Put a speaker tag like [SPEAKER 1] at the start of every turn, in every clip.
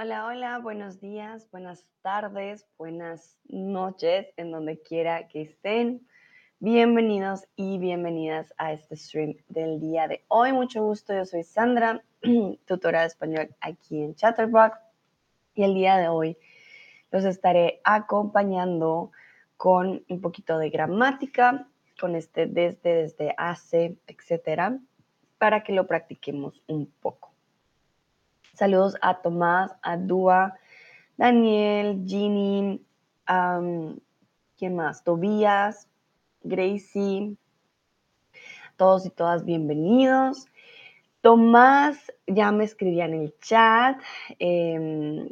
[SPEAKER 1] Hola, hola, buenos días, buenas tardes, buenas noches, en donde quiera que estén. Bienvenidos y bienvenidas a este stream del día de hoy. Mucho gusto, yo soy Sandra, tutora de español aquí en Chatterbox. Y el día de hoy los estaré acompañando con un poquito de gramática, con este desde, desde, hace, etcétera, para que lo practiquemos un poco. Saludos a Tomás, a Dua, Daniel, Ginny, ¿quién más? Tobías, Gracie, todos y todas bienvenidos. Tomás ya me escribía en el chat. Em,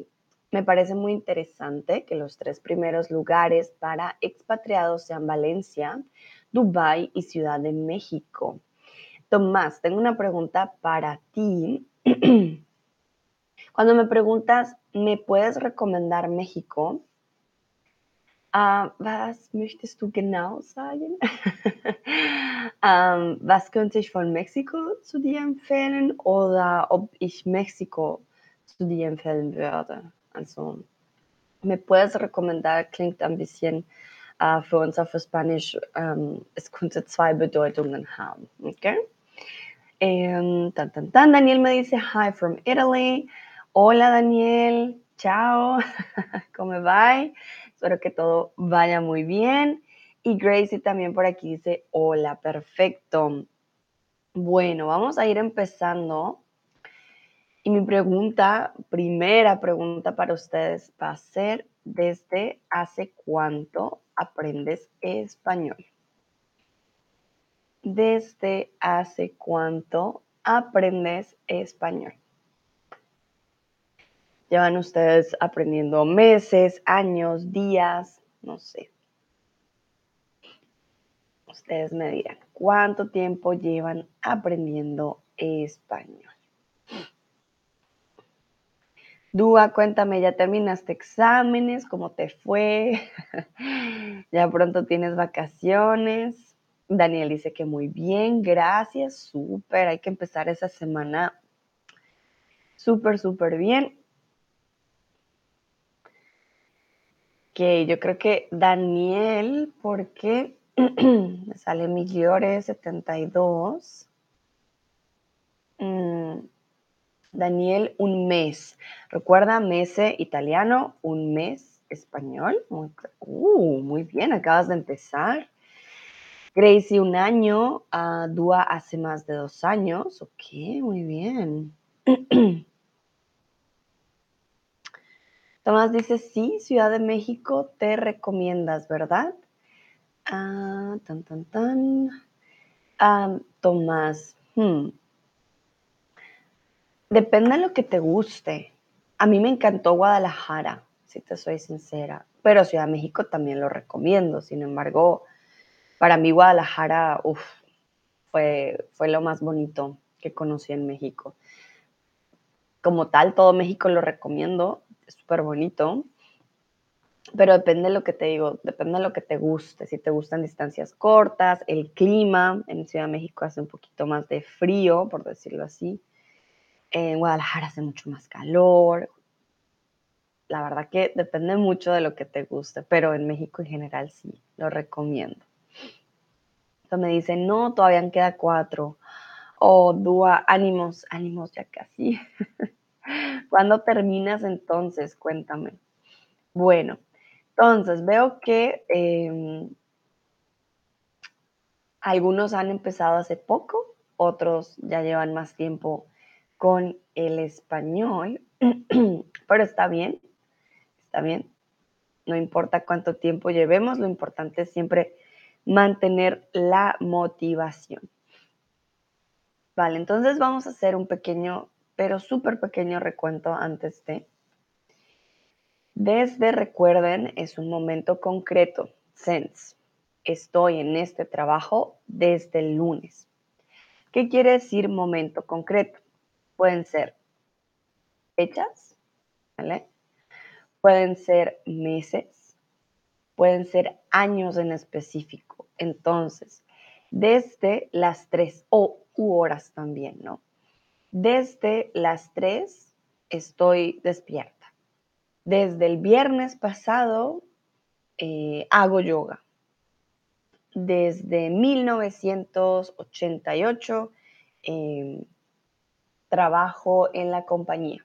[SPEAKER 1] me parece muy interesante que los tres primeros lugares para expatriados sean Valencia, Dubái y Ciudad de México. Tomás, tengo una pregunta para ti. Cuando me preguntas, ¿me puedes recomendar México? Uh, was möchtest du genau sagen? um, was könnte ich von Mexiko zu dir empfehlen oder ob ich Mexiko zu dir empfehlen würde? Also, me puedes recomendar klingt ein bisschen uh, für uns auf Spanisch, um, es könnte zwei Bedeutungen haben. Okay? Um, tan, tan, tan. Daniel me dice, hi from Italy. Hola Daniel, chao, ¿cómo va? Espero que todo vaya muy bien. Y Gracie también por aquí dice, hola, perfecto. Bueno, vamos a ir empezando. Y mi pregunta, primera pregunta para ustedes va a ser, ¿desde hace cuánto aprendes español? ¿Desde hace cuánto aprendes español? Llevan ustedes aprendiendo meses, años, días, no sé. Ustedes me dirán, ¿cuánto tiempo llevan aprendiendo español? Dúa, cuéntame, ¿ya terminaste exámenes? ¿Cómo te fue? ¿Ya pronto tienes vacaciones? Daniel dice que muy bien, gracias, súper, hay que empezar esa semana súper, súper bien. Que yo creo que Daniel, porque me sale Migliore 72. Mm, Daniel, un mes. Recuerda, mese italiano, un mes español. Muy, uh, bien, acabas de empezar. Gracie, un año. Uh, Dua hace más de dos años. Ok, muy bien. Tomás dice, sí, Ciudad de México te recomiendas, ¿verdad? Ah, tan, tan, tan. Ah, Tomás, hmm. depende de lo que te guste. A mí me encantó Guadalajara, si te soy sincera, pero Ciudad de México también lo recomiendo. Sin embargo, para mí Guadalajara fue, fue lo más bonito que conocí en México. Como tal, todo México lo recomiendo, súper bonito, pero depende de lo que te digo, depende de lo que te guste, si te gustan distancias cortas, el clima, en Ciudad de México hace un poquito más de frío, por decirlo así, en Guadalajara hace mucho más calor, la verdad que depende mucho de lo que te guste, pero en México en general sí, lo recomiendo. Entonces me dicen, no, todavía queda cuatro. O oh, Dúa, ánimos, ánimos ya casi. ¿Cuándo terminas entonces? Cuéntame. Bueno, entonces veo que em, algunos han empezado hace poco, otros ya llevan más tiempo con el español, pero está bien, está bien. No importa cuánto tiempo llevemos, lo importante es siempre mantener la motivación. Vale, entonces vamos a hacer un pequeño pero súper pequeño recuento antes de. Desde, recuerden, es un momento concreto, sense. Estoy en este trabajo desde el lunes. ¿Qué quiere decir momento concreto? Pueden ser fechas, ¿vale? Pueden ser meses, pueden ser años en específico. Entonces, desde las tres o horas también, ¿no? Desde las 3 estoy despierta. Desde el viernes pasado eh, hago yoga. Desde 1988 em, trabajo en la compañía.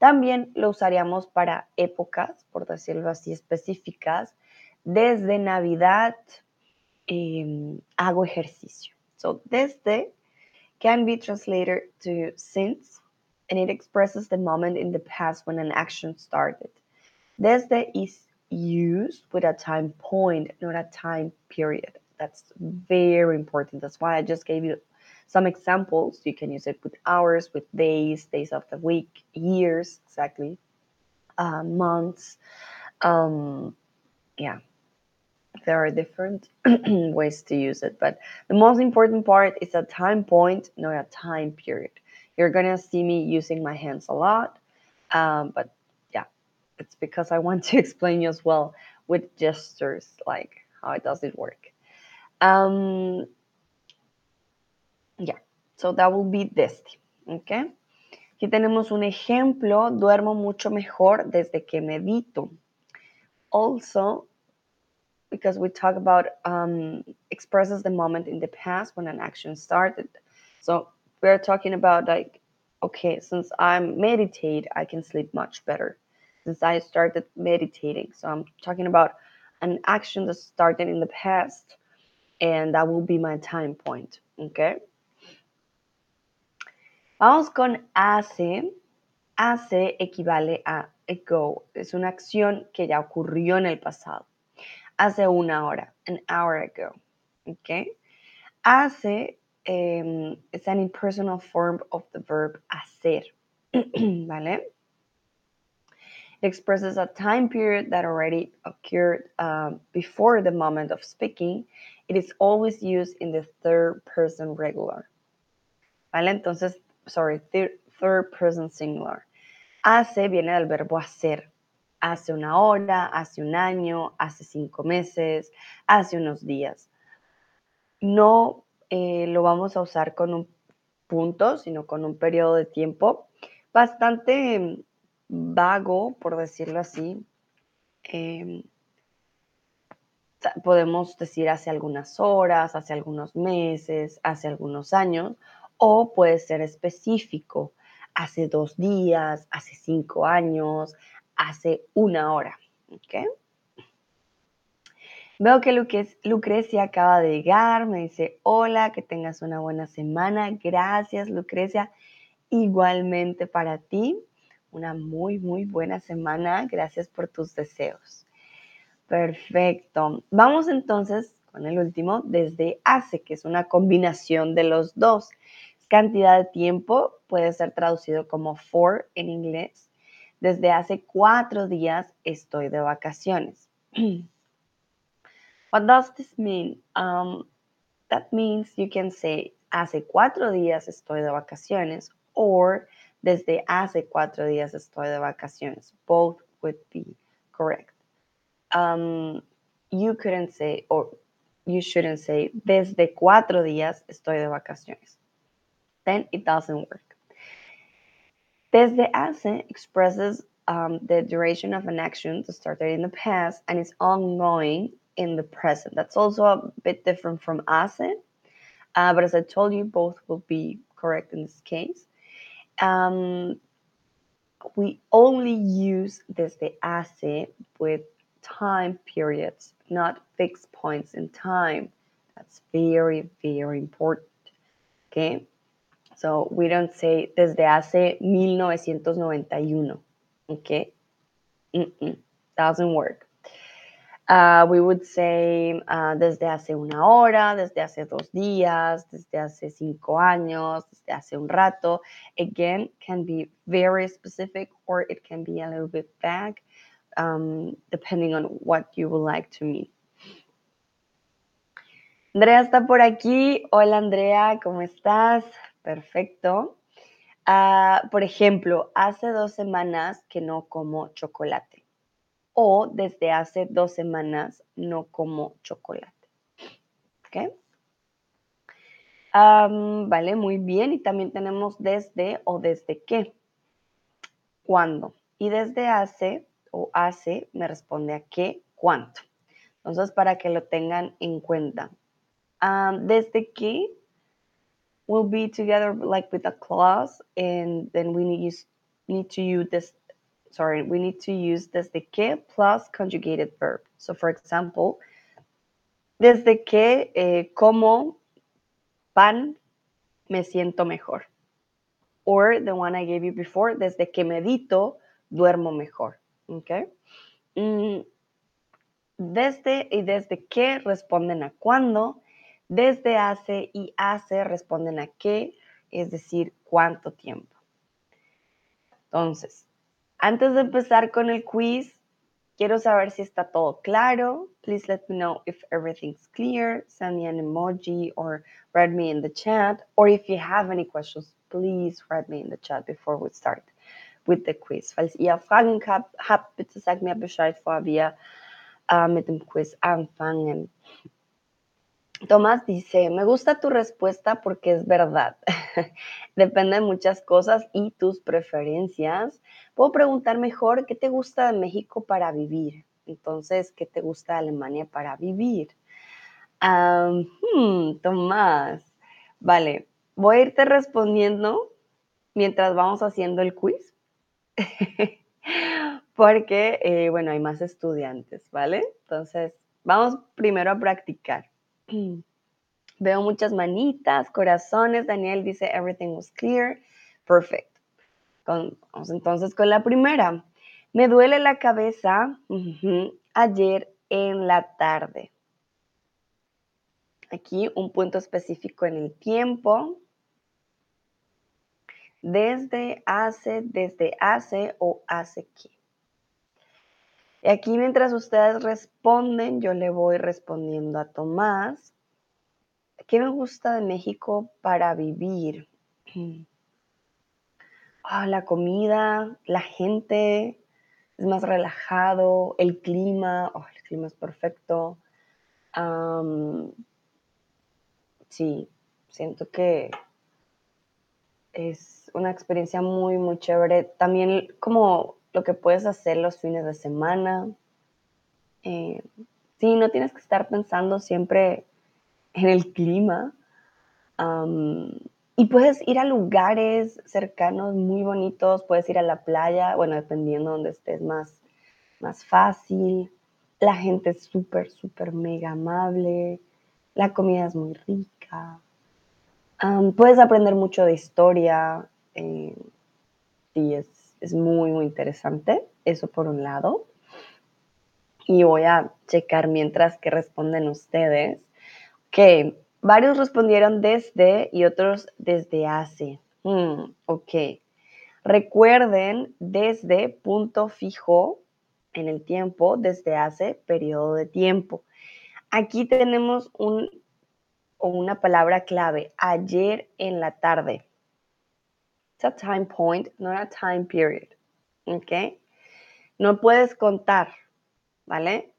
[SPEAKER 1] También lo usaríamos para épocas, por decirlo así, específicas. Desde Navidad em, hago ejercicio. So, desde can be translated to since, and it expresses the moment in the past when an action started. Desde is used with a time point, not a time period. That's very important. That's why I just gave you some examples. You can use it with hours, with days, days of the week, years, exactly, uh, months. Um, yeah, there are different ways to use it, but the most important part is a time point, not a time period. You're gonna see me using my hands a lot, um, but yeah, it's because I want to explain you as well with gestures, like how it does it work. Um, yeah, so that will be this, okay? Aquí tenemos un ejemplo, duermo mucho mejor desde que medito. Also, because we talk about um, expresses the moment in the past when an action started. So we're talking about like, okay, since I'm meditate, I can sleep much better. Since I started meditating, so I'm talking about an action that started in the past, and that will be my time point. Okay. Vamos con hace. Hace equivale a ago. Es una acción que ya ocurrió en el pasado. Hace una hora, an hour ago. Okay? Hace um, is an impersonal form of the verb hacer. ¿Vale? It expresses a time period that already occurred um, before the moment of speaking. It is always used in the third person regular. ¿Vale? Entonces, sorry, third person singular. Hace viene del verbo hacer. Hace una hora, hace un año, hace cinco meses, hace unos días. No eh, lo vamos a usar con un punto, sino con un periodo de tiempo bastante vago, por decirlo así. Em, podemos decir hace algunas horas, hace algunos meses, hace algunos años, o puede ser específico, hace dos días, hace cinco años, hace una hora. Veo que Lucrecia acaba de llegar, me dice, hola, que tengas una buena semana. Gracias, Lucrecia. Igualmente para ti, una muy, muy buena semana. Gracias por tus deseos. Perfecto. Vamos entonces con el último, desde hace, que es una combinación de los dos. Cantidad de tiempo puede ser traducido como for en inglés desde hace cuatro días estoy de vacaciones. What does this mean? Um, that means you can say hace cuatro días estoy de vacaciones or desde hace cuatro días estoy de vacaciones. Both would be correct. Um, you couldn't say or you shouldn't say desde cuatro días estoy de vacaciones. Then it doesn't work. Desde hace expresses um, the duration of an action that started in the past and is ongoing in the present. That's also a bit different from hace, uh, but as I told you, both will be correct in this case. Um, we only use desde hace with time periods, not fixed points in time. That's very, very important. Okay. So we don't say desde hace 1991. Okay. Doesn't work. Uh, we would say uh, desde hace una hora, desde hace dos días, desde hace cinco años, desde hace un rato. Again, can be very specific or it can be a little bit vague, um, depending on what you would like to mean. Andrea está por aquí. Hola Andrea, ¿cómo estás? Perfecto. Ah, por ejemplo, hace dos semanas que no como chocolate. O desde hace dos semanas no como chocolate. ¿Ok? vale, muy bien. Y también tenemos desde o desde qué. ¿Cuándo? Y desde hace o hace me responde a qué, cuánto. Entonces, para que lo tengan en cuenta. Desde que will be together like with a clause and then we need, use, need to use this sorry we need to use this. desde que plus conjugated verb so for example desde que eh, como pan me siento mejor or the one I gave you before desde que medito duermo mejor okay mm, desde y desde que responden a cuándo desde hace y hace responden a qué, es decir, cuánto tiempo. Entonces, antes de empezar con el quiz, quiero saber si está todo claro. Please let me know if everything's clear. Send me an emoji or write me in the chat. Or if you have any questions, please write me in the chat before we start with the quiz. Falls ihr Fragen habt, bitte sagt mir Bescheid, bevor wir mit dem Quiz anfangen. Tomás dice, me gusta tu respuesta porque es verdad. Depende de muchas cosas y tus preferencias. Puedo preguntar mejor, ¿qué te gusta de México para vivir? Entonces, ¿qué te gusta de Alemania para vivir? Hmm, Tomás, vale, voy a irte respondiendo mientras vamos haciendo el quiz. porque, eh, bueno, hay más estudiantes, ¿vale? Entonces, vamos primero a practicar. Veo muchas manitas, corazones. Daniel dice, everything was clear. Perfect. vamos entonces con la primera. Me duele la cabeza ayer en la tarde. Aquí un punto específico en el tiempo. Desde hace, desde hace o hace qué. Y aquí mientras ustedes responden, yo le voy respondiendo a Tomás. ¿Qué me gusta de México para vivir? Ah, la comida, la gente, es más relajado, el clima, oh, el clima es perfecto. sí, siento que es una experiencia muy, muy chévere. También como lo que puedes hacer los fines de semana. Eh, sí, no tienes que estar pensando siempre en el clima. y puedes ir a lugares cercanos muy bonitos, puedes ir a la playa, bueno, dependiendo donde estés más, más fácil. La gente es súper, súper mega amable. La comida es muy rica. puedes aprender mucho de historia. Eh, es, es muy, muy interesante. Eso por un lado. Y voy a checar mientras que responden ustedes. Ok, varios respondieron desde y otros desde hace. Hmm, ok. Recuerden desde punto fijo en el tiempo, desde hace periodo de tiempo. Aquí tenemos un, una palabra clave, ayer en la tarde a time point, not a time period. ¿Ok? No puedes contar, ¿vale?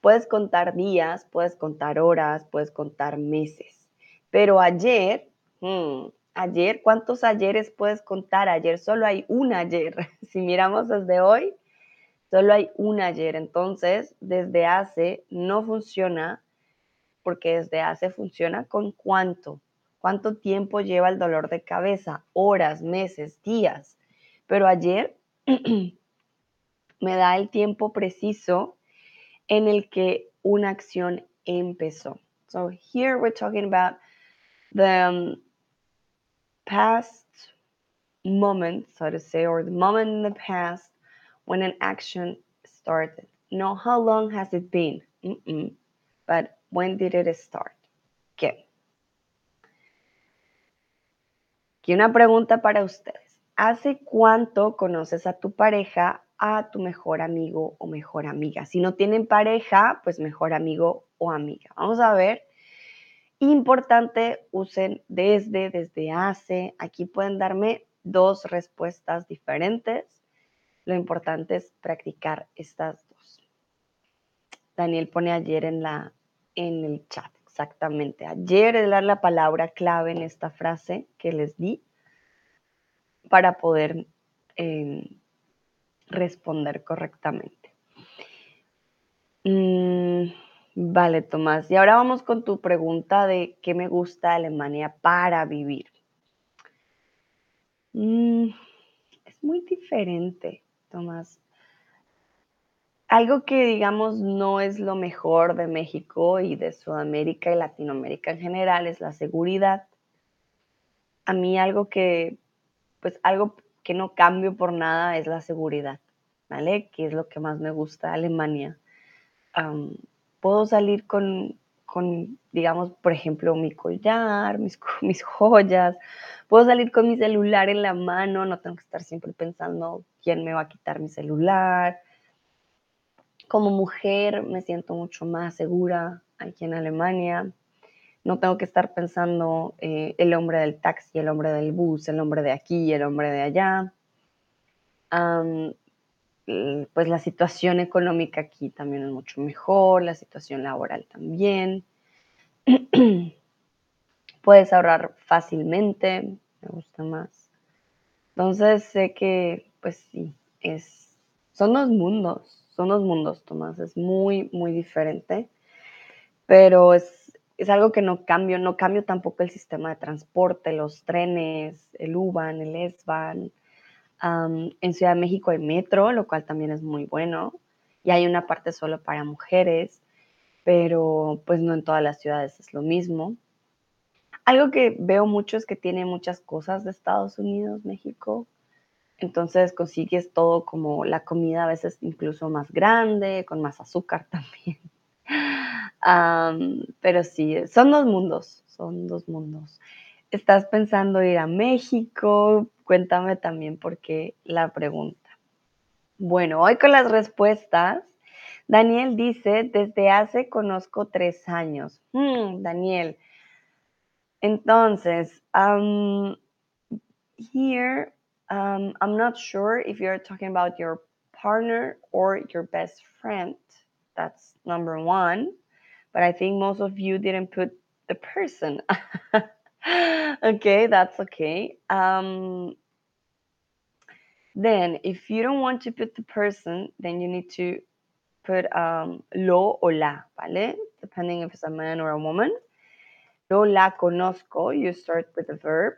[SPEAKER 1] Puedes contar días, puedes contar horas, puedes contar meses. Pero ayer, hmm, ayer, ¿cuántos ayeres puedes contar? Ayer solo hay un ayer. Si miramos desde hoy, solo hay un ayer. Entonces, desde hace no funciona porque desde hace funciona con cuánto. ¿Cuánto tiempo lleva el dolor de cabeza? Horas, meses, días. Pero ayer me da el tiempo preciso en el que una acción empezó. So here we're talking about the um, past moment, so to say, or the moment in the past when an action started. No, how long has it been? But when did it start? Okay. Y una pregunta para ustedes. ¿Hace cuánto conoces a tu pareja, a tu mejor amigo o mejor amiga? Si no tienen pareja, pues mejor amigo o amiga. Vamos a ver. Importante, usen desde, desde hace. Aquí pueden darme dos respuestas diferentes. Lo importante es practicar estas dos. Daniel pone ayer en, la, en el chat. Exactamente. Ayer era la palabra clave en esta frase que les di para poder em, responder correctamente. Mm, vale, Tomás. Y ahora vamos con tu pregunta de qué me gusta Alemania para vivir. Mm, es muy diferente, Tomás. Algo que digamos no es lo mejor de México y de Sudamérica y Latinoamérica en general es la seguridad. A mí algo que, pues algo que no cambio por nada es la seguridad, ¿vale? Que es lo que más me gusta de Alemania. puedo salir con, con, digamos, por ejemplo, mi collar, mis, mis joyas, puedo salir con mi celular en la mano, no tengo que estar siempre pensando quién me va a quitar mi celular como mujer me siento mucho más segura aquí en Alemania. No tengo que estar pensando eh, el hombre del taxi, el hombre del bus, el hombre de aquí, el hombre de allá. pues la situación económica aquí también es mucho mejor, la situación laboral también. Puedes ahorrar fácilmente, me gusta más. Entonces sé que, pues sí, son dos mundos son dos mundos, Tomás, es muy, muy diferente, pero es, es algo que no cambio, no cambio tampoco el sistema de transporte, los trenes, el U-Bahn, el S-Bahn. en Ciudad de México hay metro, lo cual también es muy bueno, y hay una parte solo para mujeres, pero pues no en todas las ciudades es lo mismo. Algo que veo mucho es que tiene muchas cosas de Estados Unidos, México, entonces consigues todo como la comida a veces incluso más grande, con más azúcar también. pero sí, son dos mundos, son dos mundos. ¿Estás pensando ir a México? Cuéntame también por qué la pregunta. Bueno, hoy con las respuestas. Daniel dice, desde hace conozco tres años. Hmm, Daniel. Entonces, here Um, I'm not sure if you're talking about your partner or your best friend. That's number one. But I think most of you didn't put the person. okay, that's okay. Um, then, if you don't want to put the person, then you need to put um, lo o la, ¿vale? Depending if it's a man or a woman. Lo la conozco, you start with the verb.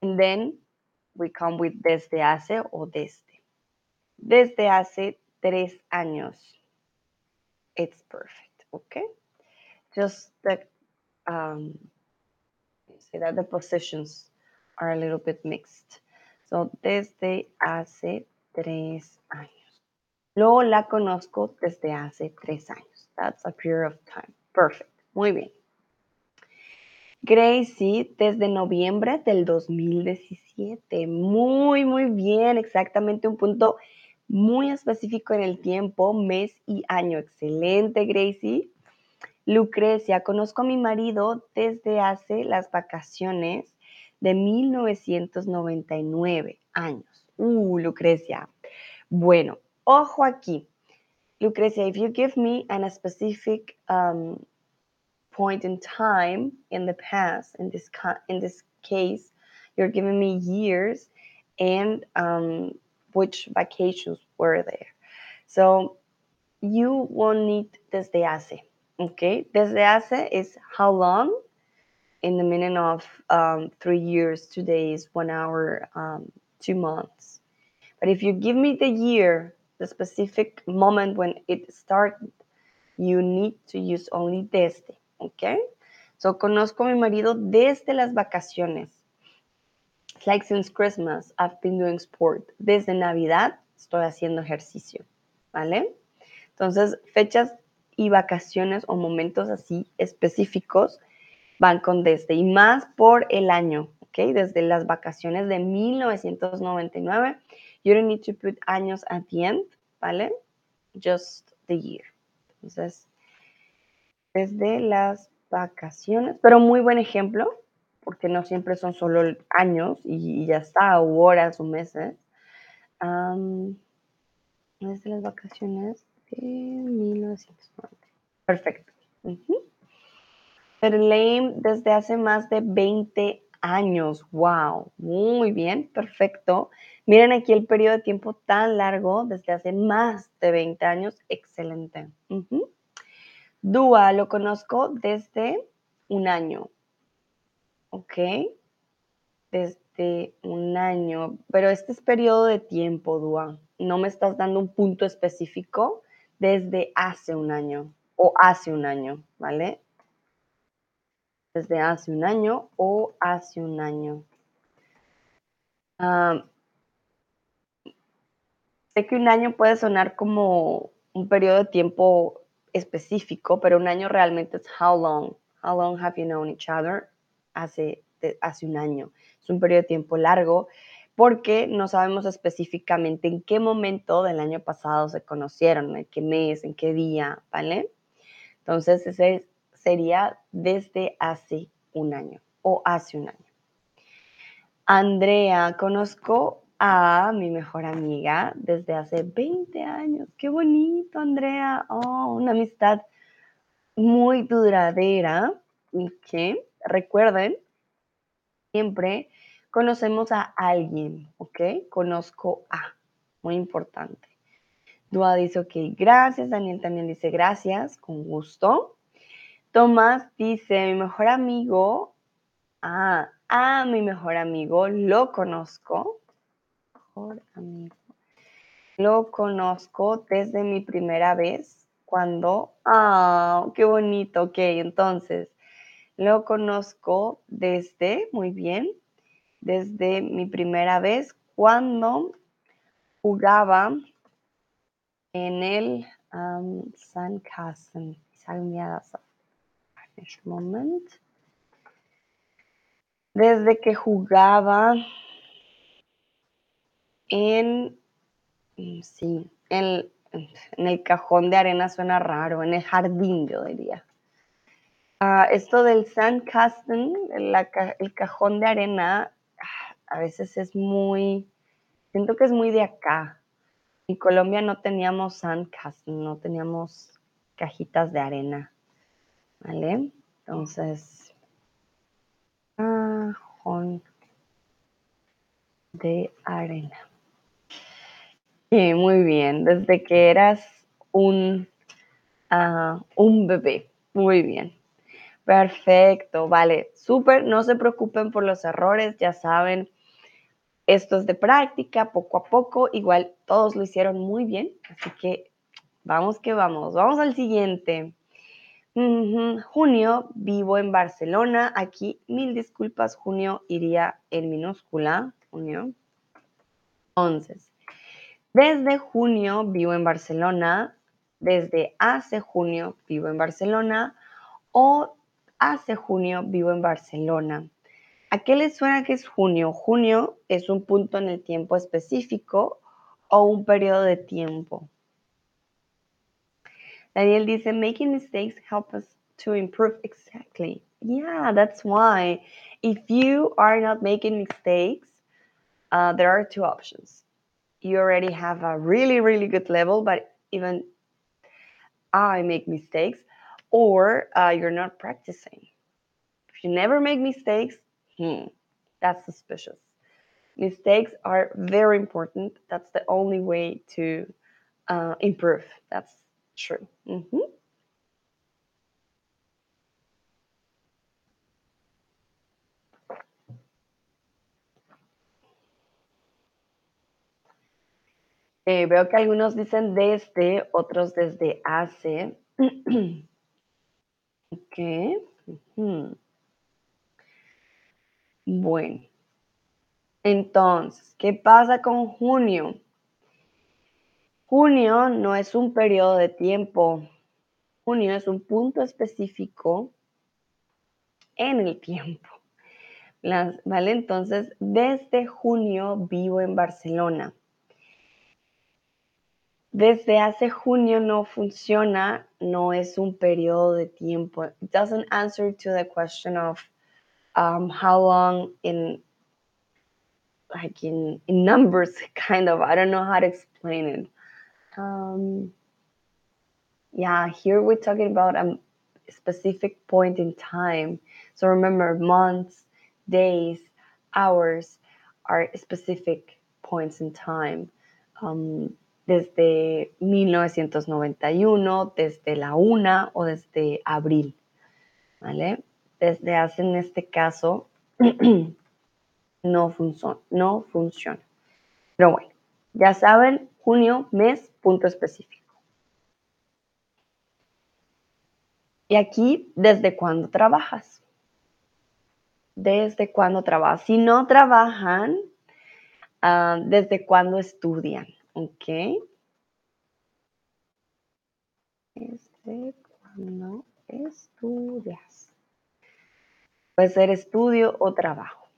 [SPEAKER 1] And then we come with desde hace o desde. Desde hace tres años. It's perfect, okay? Just the, um, say that the positions are a little bit mixed. So, desde hace tres años. Lo la conozco desde hace tres años. That's a period of time. Perfect. Muy bien. Gracie, desde noviembre del 2017. Muy, muy bien, exactamente un punto muy específico en el tiempo, mes y año. Excelente, Gracie. Lucrecia, conozco a mi marido desde hace las vacaciones de 1999 años. Uh, Lucrecia. Bueno, ojo aquí. Lucrecia, if you give me a specific um, point in time in the past in this in this case you're giving me years and um, which vacations were there. So you won't need desde hace okay? Desde hace is how long? In the meaning of um, three years two days one hour um, two months. But if you give me the year the specific moment when it started you need to use only desde ¿ok? So, conozco a mi marido desde las vacaciones. It's like since Christmas, I've been doing sport. Desde Navidad estoy haciendo ejercicio, ¿vale? Entonces, fechas y vacaciones o momentos así específicos van con desde y más por el año, ¿ok? Desde las vacaciones de 1999. You don't need to put años at the end, ¿vale? Just the year. Entonces, desde las vacaciones, pero muy buen ejemplo, porque no siempre son solo años y, ya está, o horas o meses. desde las vacaciones de 1990. Perfecto. Uh desde hace más de 20 años. ¡Wow! Muy bien, perfecto. Miren aquí el periodo de tiempo tan largo, desde hace más de 20 años. Excelente. Dúa lo conozco desde un año. ¿Ok? Desde un año. Pero este es periodo de tiempo, Dúa. No me estás dando un punto específico desde hace un año o hace un año, ¿vale? Desde hace un año o hace un año. Ah, sé que un año puede sonar como un periodo de tiempo específico, pero un año realmente es how long. How long have you known each other? Hace, hace un año. Es un periodo de tiempo largo porque no sabemos específicamente en qué momento del año pasado se conocieron, en qué mes, en qué día, ¿vale? Entonces, ese sería desde hace un año o hace un año. Andrea, conozco a mi mejor amiga desde hace 20 años. Qué bonito, Andrea. Oh, una amistad muy duradera y que recuerden, siempre conocemos a alguien, ¿ok? Conozco a, muy importante. Dua dice, ok, gracias. Daniel también dice, gracias, con gusto. Tomás dice, mi mejor amigo, ah, a mi mejor amigo, lo conozco amigo. Lo conozco desde mi primera vez cuando, ah, qué bonito, ok, entonces, lo conozco desde, muy bien, desde mi primera vez cuando jugaba en el um, Sandkasten. moment. Desde que jugaba en, mm, sí, en, el cajón de arena suena raro, en el jardín yo diría. Ah, esto del sandcasting, el cajón de arena, ah, a veces es muy, siento que es muy de acá. En Colombia no teníamos sandcasting, no teníamos cajitas de arena, ¿vale? Entonces, cajón de arena. Sí, muy bien. Desde que eras un, ah, un bebé. Muy bien. Perfecto, vale. Súper, no se preocupen por los errores, ya saben. Esto es de práctica, poco a poco. Igual todos lo hicieron muy bien, así que vamos que vamos. Vamos al siguiente. Junio, vivo en Barcelona. Aquí, mil disculpas, junio iría en minúscula. Junio. Entonces, desde junio vivo en Barcelona, desde hace junio vivo en Barcelona o hace junio vivo en Barcelona. ¿A qué les suena que es junio? Junio es un punto en el tiempo específico o un periodo de tiempo. Daniel dice, making mistakes help us to improve. Exactly. Yeah, that's why. If you are not making mistakes, uh, there are two options you already have a really, really good level, but even I make mistakes, or uh, you're not practicing. If you never make mistakes, hmm, that's suspicious. Mistakes are very important. That's the only way to uh, improve. That's true. Mm-hmm. Eh, veo que algunos dicen desde, otros desde hace. ok. Bueno. Entonces, ¿qué pasa con junio? Junio no es un periodo de tiempo. Junio es un punto específico en el tiempo. ¿Vale? Entonces, desde junio vivo en Barcelona desde hace junio no funciona, no es un periodo de tiempo. It doesn't answer to the question of um, how long in like in, in numbers kind of i don't know how to explain it um, yeah here we're talking about a specific point in time so remember months days, hours are specific points in time. Um, desde 1991, desde la una o desde abril. ¿Vale? Desde hace en este caso no, no funciona. Pero bueno, ya saben, junio, mes, punto específico. Y aquí, ¿desde cuándo trabajas? ¿Desde cuándo trabajas? Si no trabajan, ah, ¿desde cuándo estudian? ¿Ok? ¿Desde cuándo estudias? Puede ser estudio o trabajo.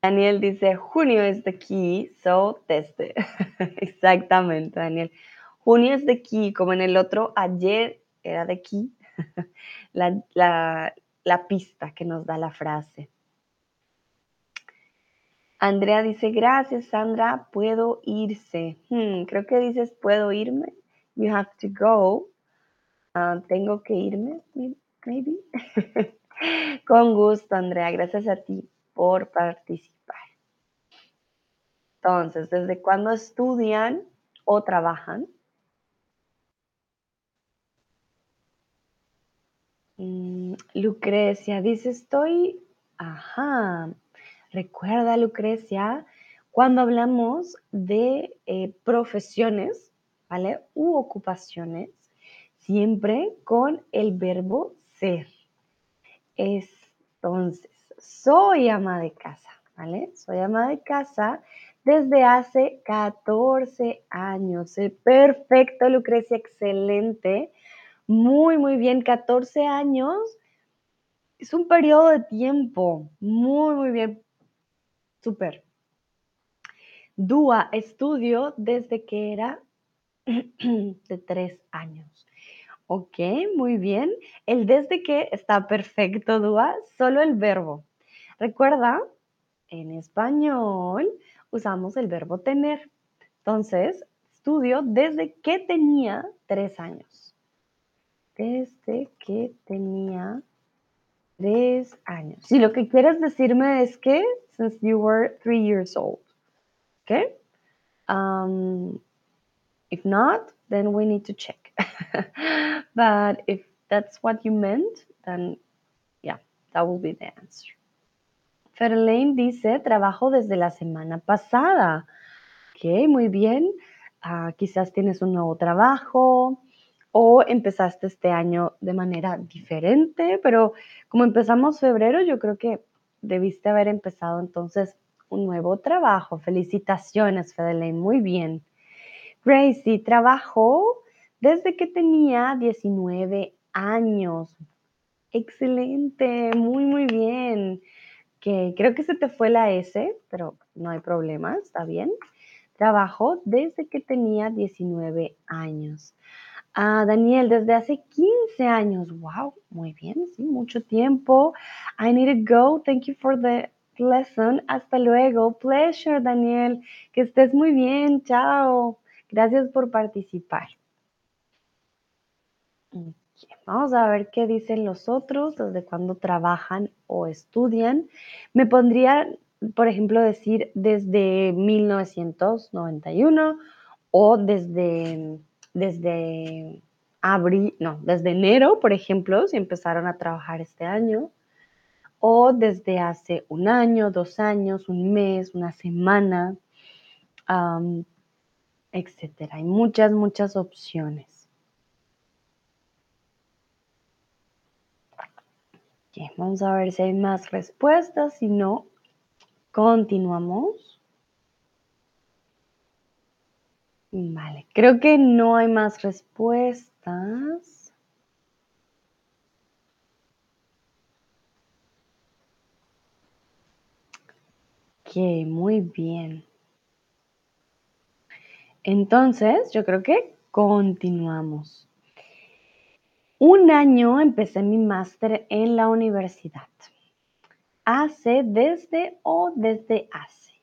[SPEAKER 1] Daniel dice, junio es the key, so teste. Exactamente, Daniel. Junio es de key, como en el otro, ayer era de key, la, pista que nos da la frase. Andrea dice, gracias Sandra, puedo irse. Hmm, creo que dices, puedo irme. You have to go. Ah, tengo que irme, maybe. Con gusto, Andrea. Gracias a ti por participar. Entonces, ¿desde cuándo estudian o trabajan? Mm, Lucrecia dice, estoy, ajá, recuerda Lucrecia, cuando hablamos de eh, profesiones, ¿vale? U ocupaciones, siempre con el verbo ser. Entonces, soy ama de casa, ¿vale? Soy ama de casa desde hace 14 años. Perfecto, Lucrecia, excelente. Muy, muy bien. 14 años es un periodo de tiempo. Muy, muy bien. Súper. Dúa, estudio desde que era de tres años. Ok, muy bien. El desde que está perfecto, Dúa, solo el verbo. Recuerda, en español usamos el verbo tener. Entonces, estudio desde que tenía tres años desde que tenía tres años. Si lo que quieres decirme es que since you were three years old. Okay? Um, if not, then we need to check. but if that's what you meant, then yeah, that will be the answer. Ferlaine dice, trabajo desde la semana pasada. Ok, muy bien. Uh, quizás tienes un nuevo trabajo, o empezaste este año de manera diferente, pero como empezamos febrero, yo creo que debiste haber empezado entonces un nuevo trabajo. Felicitaciones, Fedelaine, muy bien. Gracie trabajó desde que tenía 19 años. Excelente, muy, muy bien. Que creo que se te fue la S, pero no hay problema, está bien. Trabajó desde que tenía 19 años. Ah, Daniel, desde hace 15 años. Wow, muy bien, sí, mucho tiempo. I need to go. Thank you for the lesson. Hasta luego. Pleasure, Daniel. Que estés muy bien. Chao. Gracias por participar. Vamos a ver qué dicen los otros, desde cuándo trabajan o estudian. Me pondría, por ejemplo, decir desde 1991 o desde desde abril, no, desde enero, por ejemplo, si empezaron a trabajar este año, o desde hace un año, dos años, un mes, una semana, etcétera. Hay muchas, muchas opciones. vamos a ver si hay más respuestas, si no, continuamos. Vale, creo que no hay más respuestas. Ok, muy bien. Entonces, yo creo que continuamos. Un año empecé mi máster en la universidad. Hace desde o desde hace.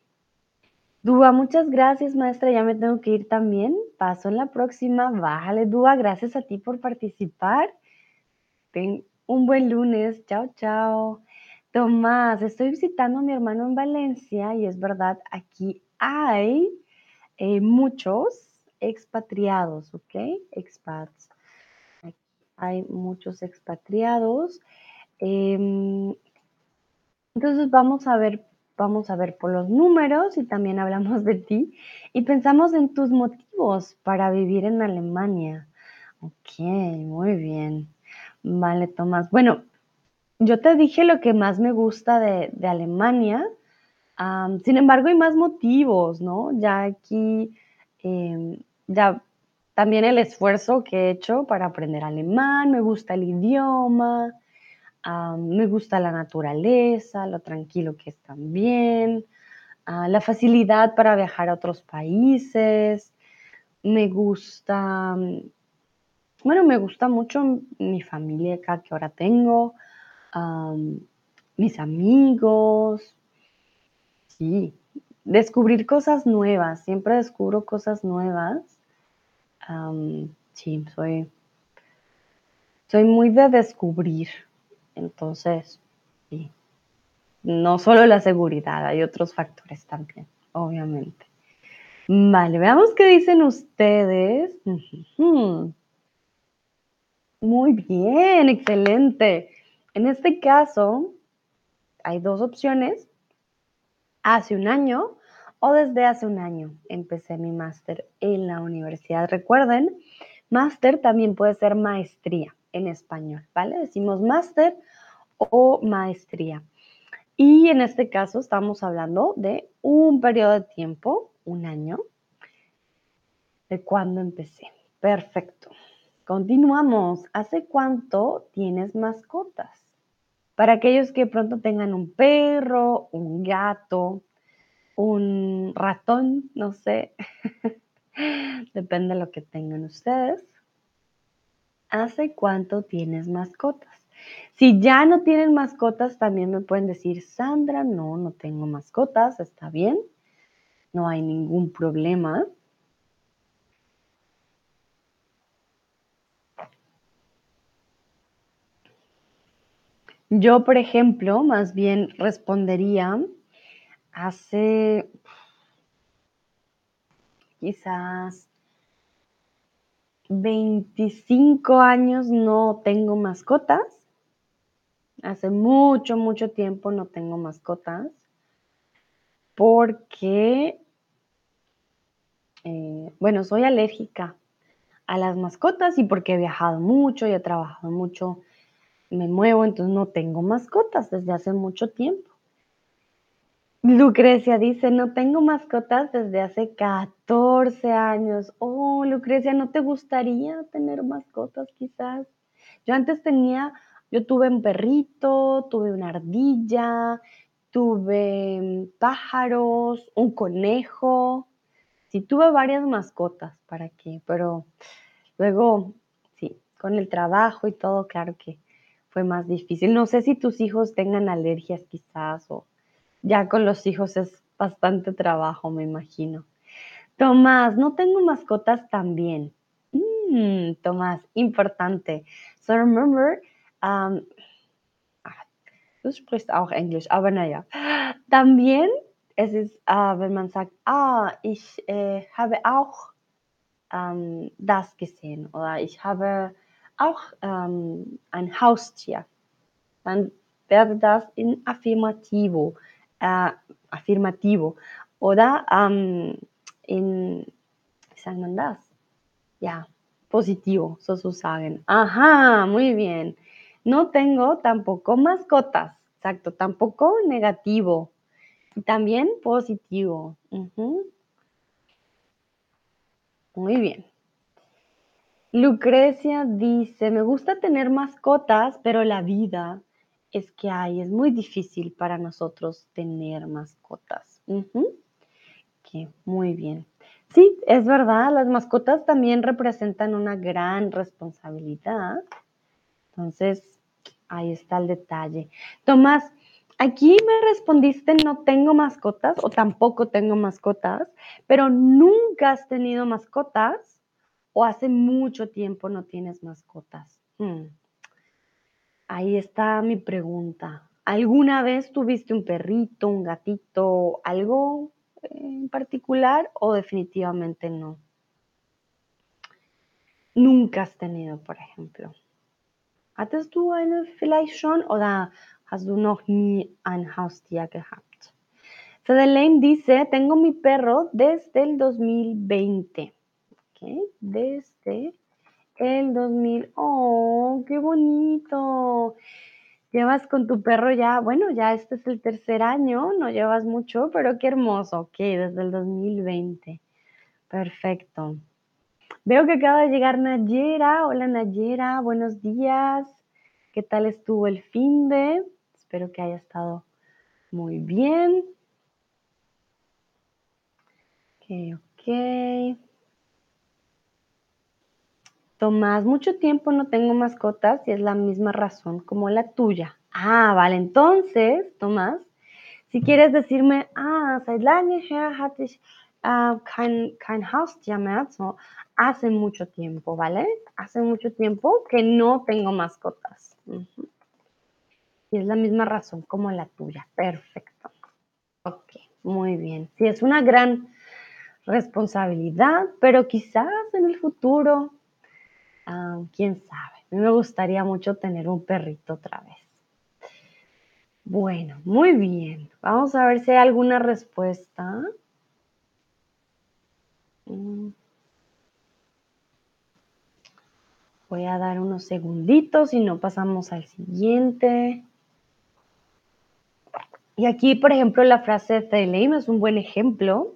[SPEAKER 1] Dúa, muchas gracias, maestra. Ya me tengo que ir también. Paso en la próxima. Bájale, Dúa. Gracias a ti por participar. Ten un buen lunes. Chao, chao. Tomás, estoy visitando a mi hermano en Valencia y es verdad, aquí hay eh, muchos expatriados, ¿ok? Expats. Hay muchos expatriados. Em, entonces vamos a ver, vamos a ver por los números y también hablamos de ti y pensamos en tus motivos para vivir en Alemania. Ok, muy bien. Vale, Tomás. Bueno, yo te dije lo que más me gusta de, Alemania. sin embargo, hay más motivos, ¿no? Ya aquí, em, ya también el esfuerzo que he hecho para aprender alemán, me gusta el idioma, me gusta la naturaleza, lo tranquilo que es también, ah, la facilidad para viajar a otros países, me gusta, bueno, me gusta mucho mi familia acá que ahora tengo, mis amigos, sí, descubrir cosas nuevas, siempre descubro cosas nuevas. sí, soy, soy muy de descubrir, entonces, no solo la seguridad, hay otros factores también, obviamente. Vale, veamos qué dicen ustedes. Muy bien, excelente. En este caso, hay dos opciones. Hace un año o desde hace un año empecé mi máster en la universidad. Recuerden, máster también puede ser maestría en español, ¿vale? Decimos máster o maestría. Y en este caso estamos hablando de un periodo de tiempo, un año, de cuando empecé. Perfecto. Continuamos. ¿Hace cuánto tienes mascotas? Para aquellos que pronto tengan un perro, un gato, un ratón, no sé, depende de lo que tengan ustedes. ¿Hace cuánto tienes mascotas? Si ya no tienen mascotas, también me pueden decir, Sandra, no, no tengo mascotas, está bien, no hay ningún problema. Yo, por ejemplo, más bien respondería hace quizás 25 años no tengo mascotas. Hace mucho, mucho tiempo no tengo mascotas porque, eh, bueno, soy alérgica a las mascotas y porque he viajado mucho y he trabajado mucho me muevo, entonces no tengo mascotas desde hace mucho tiempo. Lucrecia dice, no tengo mascotas desde hace 14 años. Oh, Lucrecia, ¿no te gustaría tener mascotas quizás? Yo antes tenía, yo tuve un perrito, tuve una ardilla, tuve mm, pájaros, un conejo. Sí, tuve varias mascotas, ¿para qué? Pero luego, sí, con el trabajo y todo, claro que fue más difícil. No sé si tus hijos tengan alergias quizás o ya con los hijos es bastante trabajo, me imagino. Tomás, no tengo mascotas también. Mm, Tomás, importante. So remember, um, du sprichst auch Englisch, aber naja. También es ist, uh, wenn man sagt, ah, ich äh, habe auch ähm, das gesehen oder ich habe auch ähm, ein Haustier, dann wäre das in Affirmativo, Affirmativo oder ähm, in, wie sagt man das? Ja, positivo. Ajá, muy bien. No tengo tampoco mascotas, exacto, tampoco negativo. Y también positivo. Muy bien. Lucrecia dice, me gusta tener mascotas, pero la vida es que hay, es muy difícil para nosotros tener mascotas. que muy bien. Sí, es verdad, las mascotas también representan una gran responsabilidad. Entonces, ahí está el detalle. Tomás, aquí me respondiste, no tengo mascotas o tampoco tengo mascotas, pero nunca has tenido mascotas o hace mucho tiempo no tienes mascotas? Hmm. Ahí está mi pregunta. ¿Alguna vez tuviste un perrito, un gatito, algo en particular o definitivamente no? Nunca has tenido, por ejemplo. ¿Hattest du eine vielleicht schon oder hast du noch nie ein Haustier gehabt? Fedelaine dice, tengo mi perro desde el 2020. ¿Ok? Desde el 2000. ¡Oh, qué bonito! Llevas con tu perro ya, bueno, ya este es el tercer año, no llevas mucho, pero qué hermoso. Ok, desde el 2020. Perfecto. Veo que acaba de llegar Nayera. Hola Nayera, buenos días. ¿Qué tal estuvo el fin de? Espero que haya estado muy bien. Ok, ok. Tomás, mucho tiempo no tengo mascotas y es la misma razón como la tuya. Ah, vale, entonces, Tomás, si quieres decirme, ah, seit lange her hatte ich uh, kein, kein Haustier mehr, hace mucho tiempo, ¿vale? Hace mucho tiempo que no tengo mascotas. Y es la misma razón como la tuya. Perfecto. Ok, muy bien. Sí, es una gran responsabilidad, pero quizás en el futuro, ah, quién sabe. A mí me gustaría mucho tener un perrito otra vez. Bueno, muy bien. Vamos a ver si hay alguna respuesta. Mm. Voy a dar unos segunditos y no pasamos al siguiente. Y aquí, por ejemplo, la frase de Lame es un buen ejemplo.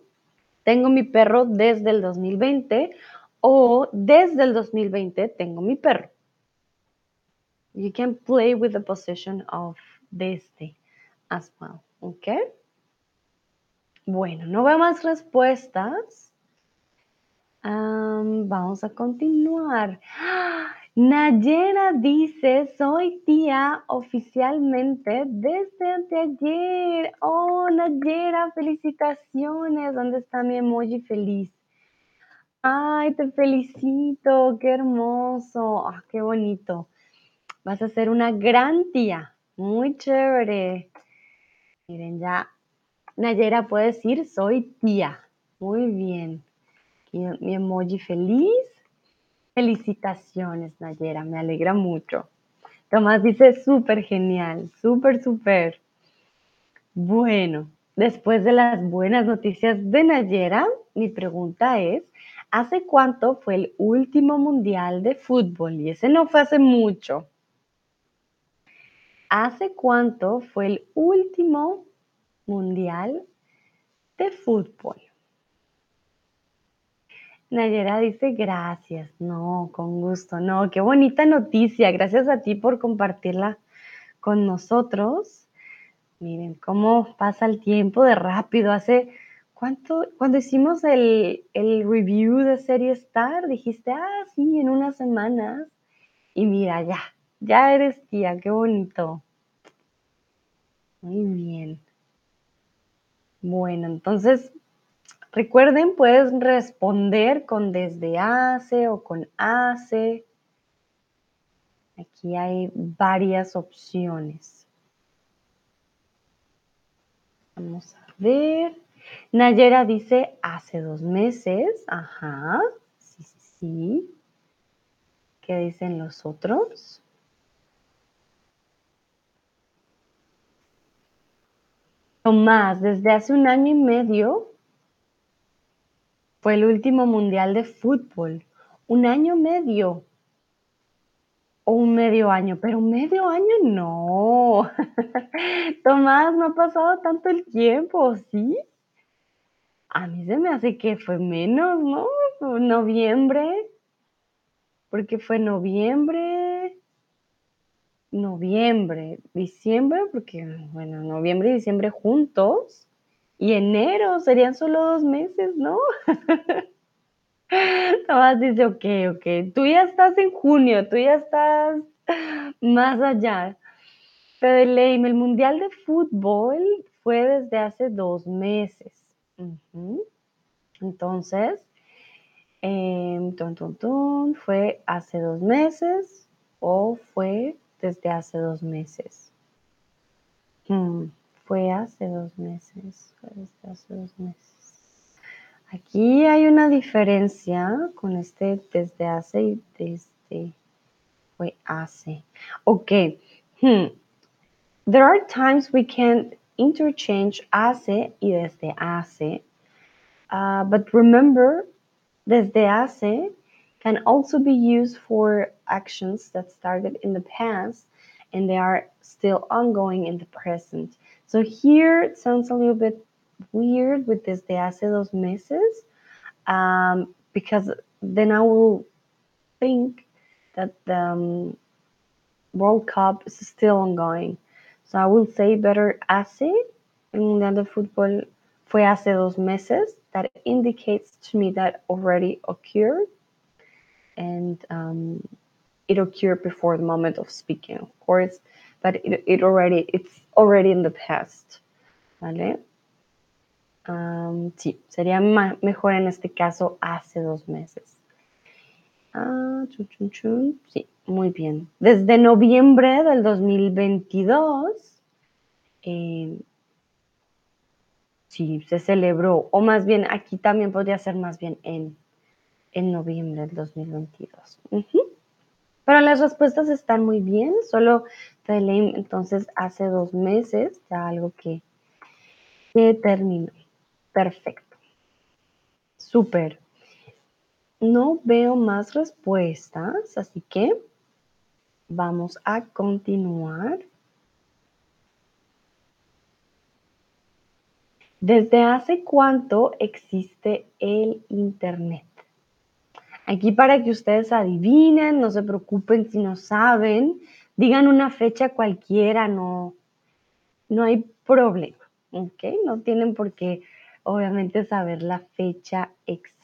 [SPEAKER 1] Tengo mi perro desde el 2020 o desde el 2020 tengo mi perro. You can play with the position of desde as well. ¿Ok? Bueno, no veo más respuestas vamos a continuar. Nayera dice, soy tía oficialmente desde anteayer. Oh, Nayera, felicitaciones. ¿Dónde está mi emoji feliz? Ay, te felicito, qué hermoso, ah, qué bonito. Vas a ser una gran tía, muy chévere. Miren, ya Nayera puede decir, soy tía. Muy bien mi, emoji feliz. Felicitaciones, Nayera, me alegra mucho. Tomás dice, súper genial, súper, súper. Bueno, después de las buenas noticias de Nayera, mi pregunta es, ¿hace cuánto fue el último mundial de fútbol? Y ese no fue hace mucho. ¿Hace cuánto fue el último mundial de fútbol? Nayera dice gracias, no, con gusto, no, qué bonita noticia, gracias a ti por compartirla con nosotros. Miren cómo pasa el tiempo de rápido. Hace cuánto, cuando hicimos el, el review de Serie Star, dijiste, ah, sí, en unas semanas. Y mira, ya, ya eres tía, qué bonito. Muy bien. Bueno, entonces Recuerden, puedes responder con desde hace o con hace. Aquí hay varias opciones. Vamos a ver. Nayera dice hace dos meses. Ajá. Sí, sí, sí. ¿Qué dicen los otros? Tomás, desde hace un año y medio fue el último mundial de fútbol. Un año medio. O un medio año, pero medio año no. Tomás, no ha pasado tanto el tiempo, ¿sí? A mí se me hace que fue menos, ¿no? Noviembre. Porque fue noviembre, noviembre, diciembre, porque, bueno, noviembre y diciembre juntos. Y enero serían solo dos meses, ¿no? Tomás dice, ok, ok, tú ya estás en junio, tú ya estás más allá. Pero el Mundial de Fútbol fue desde hace dos meses. Entonces, eh, fue hace dos meses o fue desde hace dos meses. Hmm, fue hace dos meses. Fue desde hace dos meses. Aquí hay una diferencia con este desde hace y desde fue hace. Ok. Hmm. There are times we can interchange hace y desde hace. Uh, but remember, desde hace can also be used for actions that started in the past and they are still ongoing in the present. So here it sounds a little bit weird with desde hace dos meses um, because then I will think that the um, World Cup is still ongoing. So I will say better hace el Mundial de Fútbol fue hace dos meses. That indicates to me that already occurred and um, it occurred before the moment of speaking, of course, but it, it already it's already in the past, ¿vale? Um, sí, sería mejor en este caso hace dos meses. Ah, chun, chun, chun. Sí, muy bien. Desde noviembre del 2022, eh, sí, se celebró, o más bien aquí también podría ser más bien en, en noviembre del 2022. Uh -huh. Pero las respuestas están muy bien, solo leí entonces hace dos meses, ya algo que, que terminó. Perfecto. Súper. No veo más respuestas, así que vamos a continuar. ¿Desde hace cuánto existe el Internet? Aquí para que ustedes adivinen, no se preocupen si no saben, digan una fecha cualquiera, no, no hay problema, ¿ok? No tienen por qué, obviamente, saber la fecha exacta.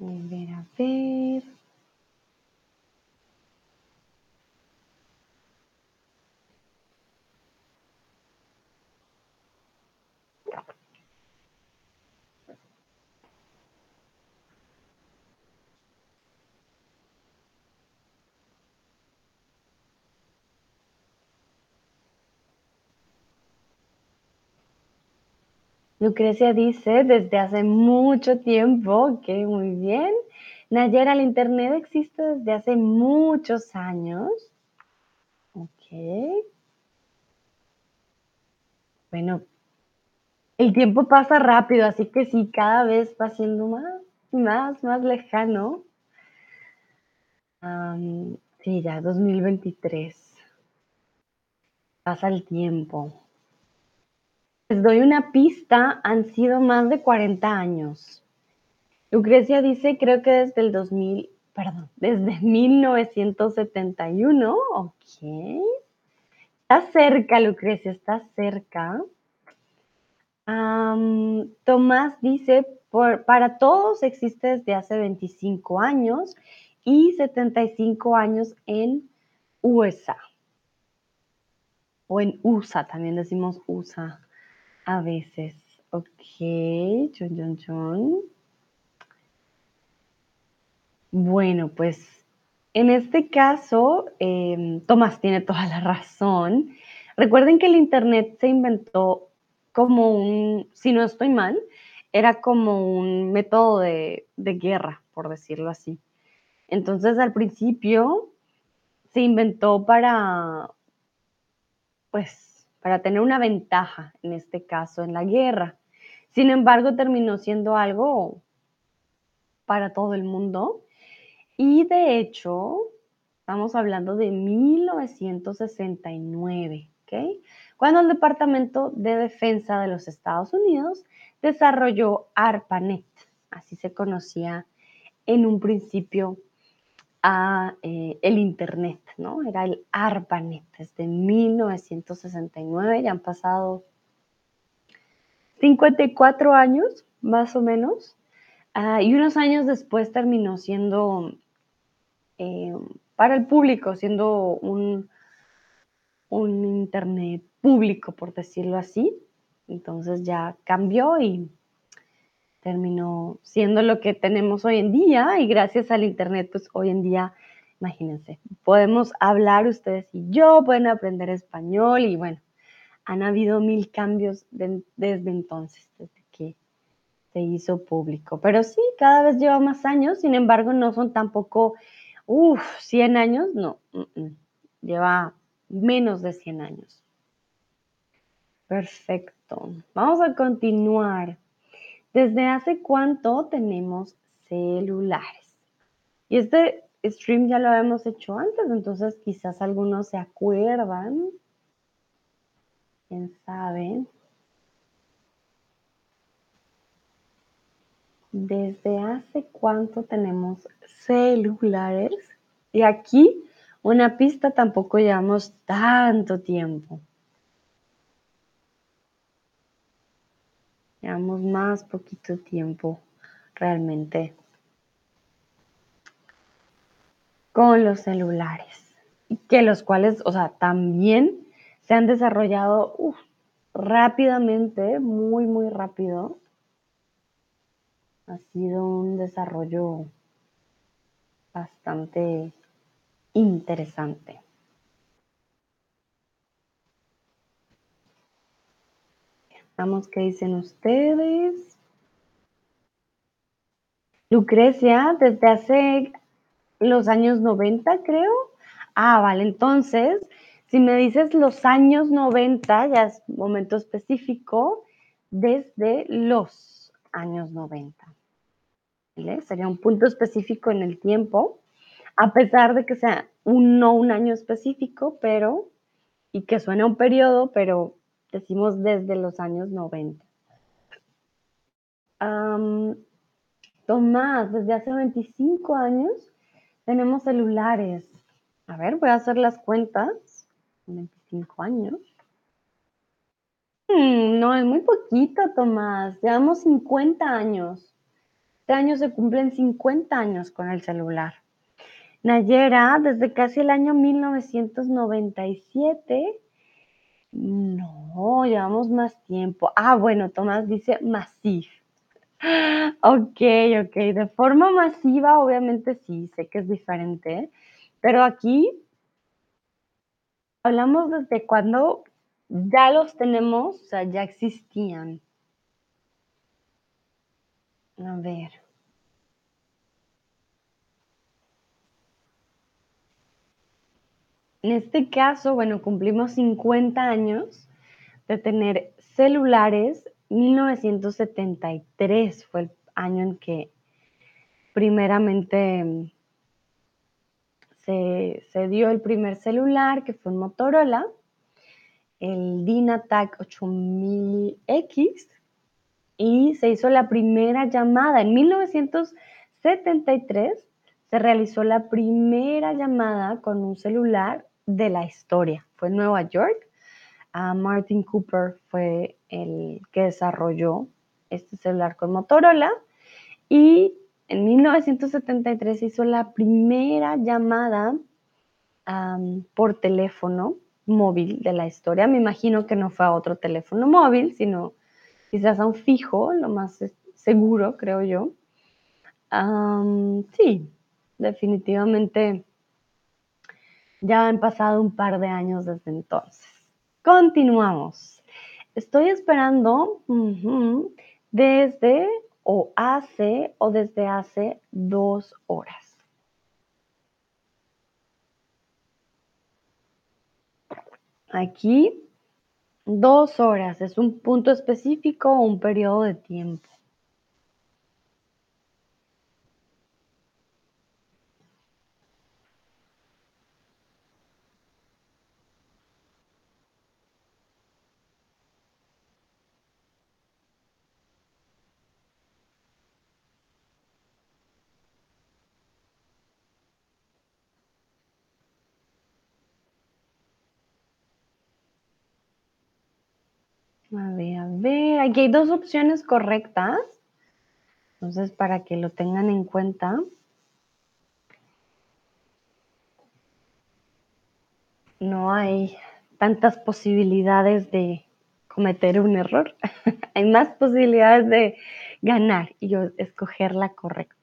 [SPEAKER 1] A ver, a ver. Lucrecia dice, desde hace mucho tiempo, ok, muy bien. Nayera, el Internet existe desde hace muchos años. Ok. Bueno, el tiempo pasa rápido, así que sí, cada vez va siendo más, más, más lejano. Sí, ya, 2023. Pasa el tiempo. Les doy una pista, han sido más de 40 años. Lucrecia dice, creo que desde el 2000, perdón, desde 1971, ok. Está cerca, Lucrecia, está cerca. Tomás dice, para todos existe desde hace 25 años y 75 años en USA. O en USA, también decimos USA a veces. Ok, chon, chon. Bueno, pues en este caso, eh, Tomás tiene toda la razón. Recuerden que el Internet se inventó como un, si no estoy mal, era como un método de, de guerra, por decirlo así. Entonces, al principio se inventó para, pues, para tener una ventaja, en este caso, en la guerra. Sin embargo, terminó siendo algo para todo el mundo. Y de hecho, estamos hablando de 1969, ¿ok? Cuando el Departamento de Defensa de los Estados Unidos desarrolló ARPANET, así se conocía en un principio a eh, el Internet, ¿no? Era el ARPANET desde 1969, ya han pasado 54 años, más o menos, uh, y unos años después terminó siendo eh, para el público, siendo un, un Internet público, por decirlo así. Entonces ya cambió y terminó siendo lo que tenemos hoy en día y gracias al Internet, pues hoy en día, imagínense, podemos hablar ustedes y yo, pueden aprender español y bueno, han habido mil cambios desde entonces, desde que se hizo público. Pero sí, cada vez lleva más años, sin embargo, no son tampoco, uff, 100 años, no, lleva menos de 100 años. Perfecto. Vamos a continuar. ¿Desde hace cuánto tenemos celulares? Y este stream ya lo habíamos hecho antes, entonces quizás algunos se acuerdan. ¿Quién sabe? ¿Desde hace cuánto tenemos celulares? Y aquí una pista tampoco llevamos tanto tiempo. Llevamos más poquito tiempo realmente con los celulares, que los cuales, o sea, también se han desarrollado rápidamente, muy, muy rápido. Ha sido un desarrollo bastante interesante. Vamos, ¿qué dicen ustedes? Lucrecia, desde hace los años 90, creo. Ah, vale, entonces, si me dices los años 90, ya es momento específico, desde los años 90. ¿Vale? Sería un punto específico en el tiempo, a pesar de que sea un, no un año específico, pero, y que suene un periodo, pero decimos desde los años 90. Tomás, desde hace 25 años tenemos celulares. A ver, voy a hacer las cuentas. 25 años. Hmm, no, es muy poquito, Tomás. Llevamos 50 años. Este año se cumplen 50 años con el celular. Nayera, desde casi el año 1997 no, llevamos más tiempo. Ah, bueno, Tomás dice masif. Ok, ok. De forma masiva, obviamente sí, sé que es diferente, pero aquí hablamos desde cuando ya los tenemos, o sea, ya existían. A ver. En este caso, bueno, cumplimos 50 años de tener celulares. 1973 fue el año en que primeramente mm, se, dio el primer celular, que fue un Motorola, el Dynatac 8000X, y se hizo la primera llamada. En 1973 se realizó la primera llamada con un celular de la historia. Fue en Nueva York. Martin Cooper fue el que desarrolló este celular con Motorola y en 1973 hizo la primera llamada por teléfono móvil de la historia. Me imagino que no fue a otro teléfono móvil, sino quizás a un fijo, lo más seguro, creo yo. sí, definitivamente ya han pasado un par de años desde entonces. Continuamos. Estoy esperando desde o hace o desde hace dos horas. Aquí, dos horas es un punto específico o un periodo de tiempo. A ver, a ver, aquí hay dos opciones correctas. Entonces, para que lo tengan en cuenta. No hay tantas posibilidades de cometer un error. hay más posibilidades de ganar y yo escoger la correcta.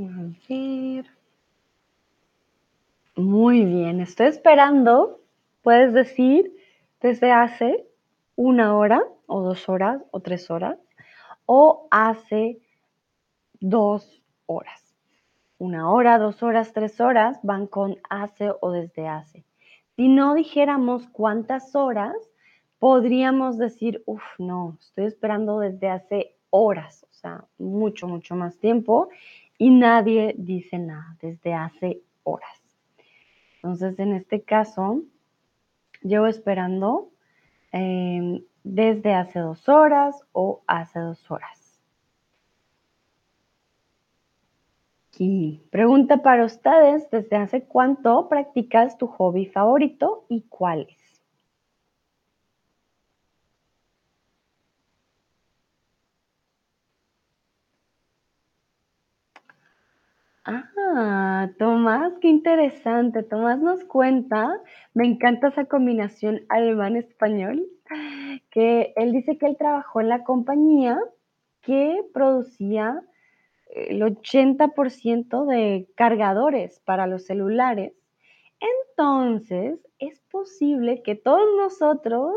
[SPEAKER 1] A. Muy bien, estoy esperando. Puedes decir desde hace una hora o dos horas o tres horas o hace dos horas. Una hora, dos horas, tres horas van con hace o desde hace. Si no dijéramos cuántas horas, podríamos decir, uff, no, estoy esperando desde hace horas, o sea, mucho, mucho más tiempo y nadie dice nada desde hace horas. Entonces, en este caso, llevo esperando em, desde hace dos horas o hace dos horas. Y pregunta para ustedes, ¿desde hace cuánto practicas tu hobby favorito y cuál es? Ah, Tomás, qué interesante. Tomás nos cuenta, me encanta esa combinación alemán-español, que él dice que él trabajó en la compañía que producía el 80% de cargadores para los celulares. Entonces, es posible que todos nosotros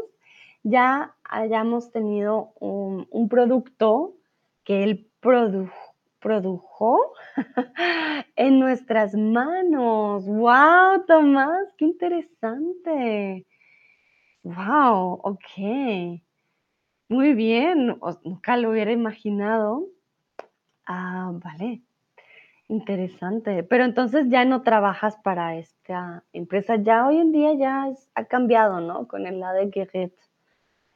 [SPEAKER 1] ya hayamos tenido un, un producto que él produjo produjo en nuestras manos. ¡Wow, Tomás! ¡Qué interesante! ¡Wow! Ok. Muy bien. Nunca lo hubiera imaginado. Ah, vale. Interesante. Pero entonces ya no trabajas para esta empresa. Ya hoy en día ya ha cambiado, ¿no? Con el de Guerret.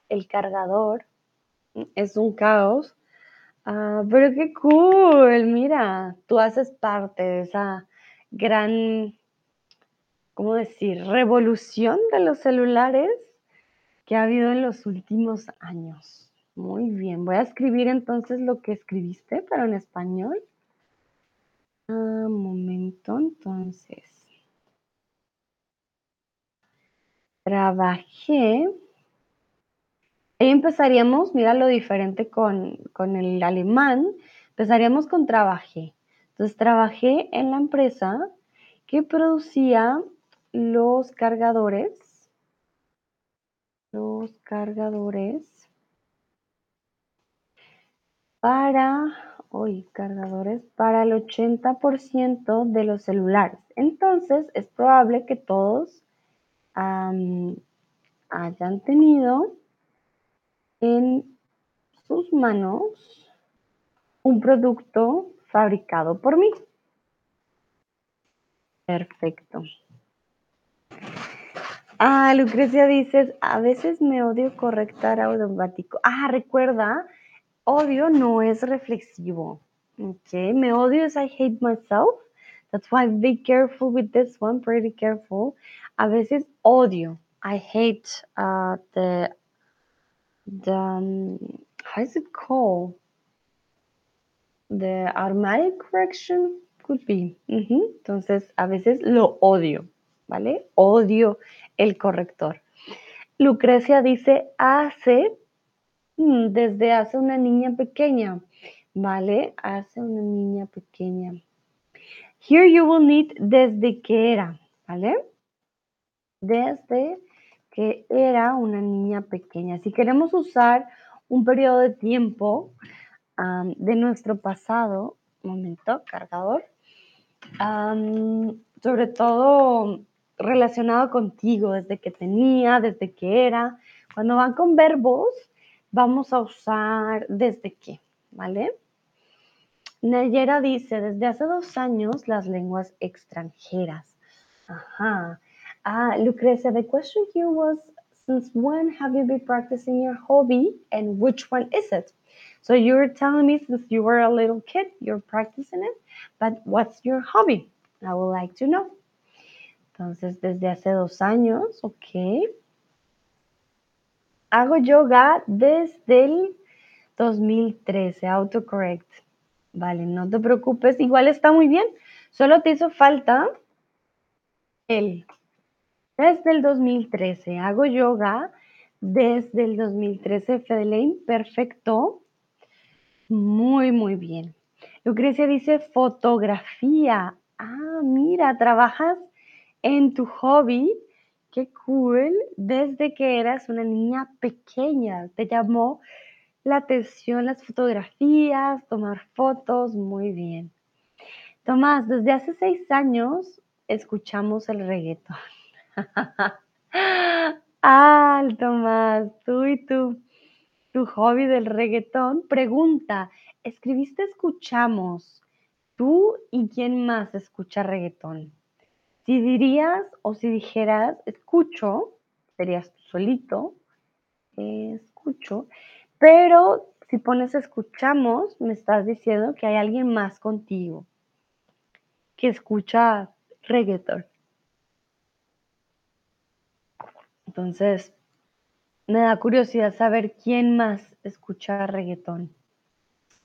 [SPEAKER 1] El cargador es un caos Ah, pero qué cool, mira, tú haces parte de esa gran, ¿cómo decir?, revolución de los celulares que ha habido en los últimos años. Muy bien, voy a escribir entonces lo que escribiste, pero en español. Un momento, entonces. Trabajé Ahí empezaríamos, mira lo diferente con, el alemán, empezaríamos con trabajé. Entonces trabajé en la empresa que producía los cargadores, los cargadores para, hoy cargadores para el 80% de los celulares. Entonces es probable que todos hayan tenido en sus manos un producto fabricado por mí. Perfecto. Ah, Lucrecia dices, a veces me odio correctar automático. Ah, recuerda, odio no es reflexivo. Okay, me odio es I hate myself. That's why be careful with this one, pretty careful. A veces odio. I hate uh, the how is it called? The automatic correction could be. Entonces, a veces lo odio, ¿vale? Odio el corrector. Lucrecia dice hace, mm, desde hace una niña pequeña, ¿vale? Hace una niña pequeña. Here you will need desde que era, ¿vale? Desde que era una niña pequeña. Si queremos usar un periodo de tiempo de nuestro pasado, momento, cargador, sobre todo relacionado contigo, desde que tenía, desde que era. Cuando van con verbos, vamos a usar desde qué, ¿vale? Nayera dice, desde hace dos años las lenguas extranjeras. Ajá. Ah, Lucrecia, the question here was since when have you been practicing your hobby and which one is it? So you're telling me since you were a little kid, you're practicing it, but what's your hobby? I would like to know. Entonces, desde hace dos años, ok. Hago yoga desde el 2013, autocorrect. Vale, no te preocupes, igual está muy bien. Solo te hizo falta Él. Desde el 2013 hago yoga. Desde el 2013, Fedelaine, perfecto. Muy, muy bien. Lucrecia dice fotografía. Ah, mira, trabajas en tu hobby. Qué cool. Desde que eras una niña pequeña, te llamó la atención las fotografías, tomar fotos. Muy bien. Tomás, desde hace seis años escuchamos el reggaetón. Ah, Tomás, tú y tú, tu hobby del reggaetón. Pregunta, ¿escribiste escuchamos? ¿Tú y quién más escucha reggaetón? Si dirías o si dijeras escucho, serías tú solito, escucho, pero si pones escuchamos, me estás diciendo que hay alguien más contigo que escucha reggaeton. Entonces, me da curiosidad saber quién más escucha reggaetón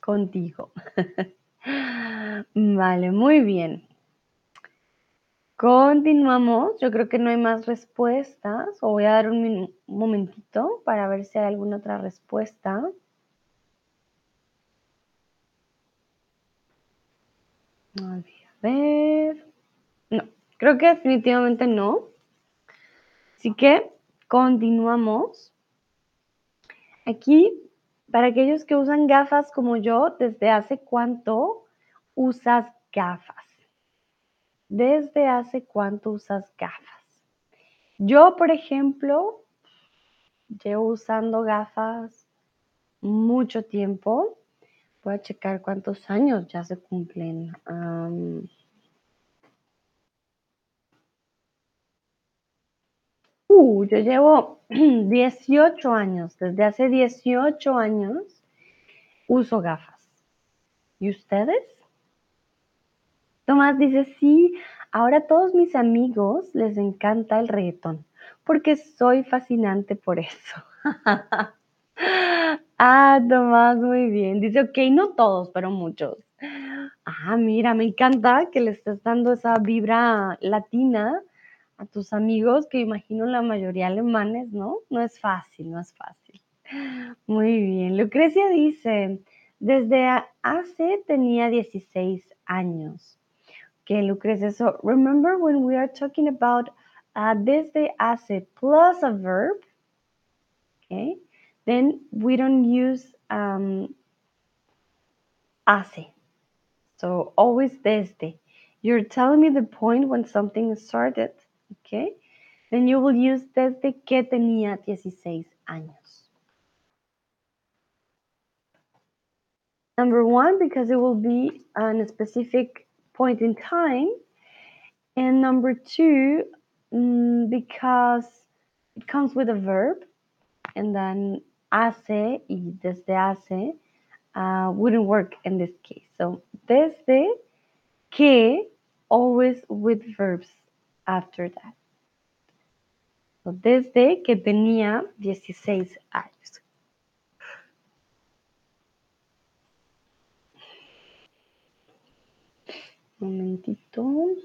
[SPEAKER 1] contigo. vale, muy bien. Continuamos. Yo creo que no hay más respuestas. Voy a dar un, momentito para ver si hay alguna otra respuesta. A ver. No, creo que definitivamente no. Así que continuamos. Aquí, para aquellos que usan gafas como yo, ¿desde hace cuánto usas gafas? ¿Desde hace cuánto usas gafas? Yo, por ejemplo, llevo usando gafas mucho tiempo. Voy a checar cuántos años ya se cumplen. Uh, yo llevo 18 años, desde hace 18 años uso gafas. ¿Y ustedes? Tomás dice, sí, ahora a todos mis amigos les encanta el reggaetón, porque soy fascinante por eso. Ah, Tomás, muy bien. Dice, ok, no todos, pero muchos. Ah, mira, me encanta que le estés dando esa vibra latina a tus amigos, que imagino la mayoría alemanes, ¿no? No es fácil, no es fácil. Muy bien. Lucrecia dice, desde hace tenía 16 años. Okay, Lucrecia, so remember when we are talking about uh, desde hace plus a verb, okay? then we don't use um, hace. So always desde. You're telling me the point when something started, okay? Then you will use desde que tenía 16 años. Number one, because it will be on a specific point in time. And number two, mm, because it comes with a verb. And then hace y desde hace uh, wouldn't work in this case. So desde que always with verbs after that. So desde que tenía 16 años. momentito.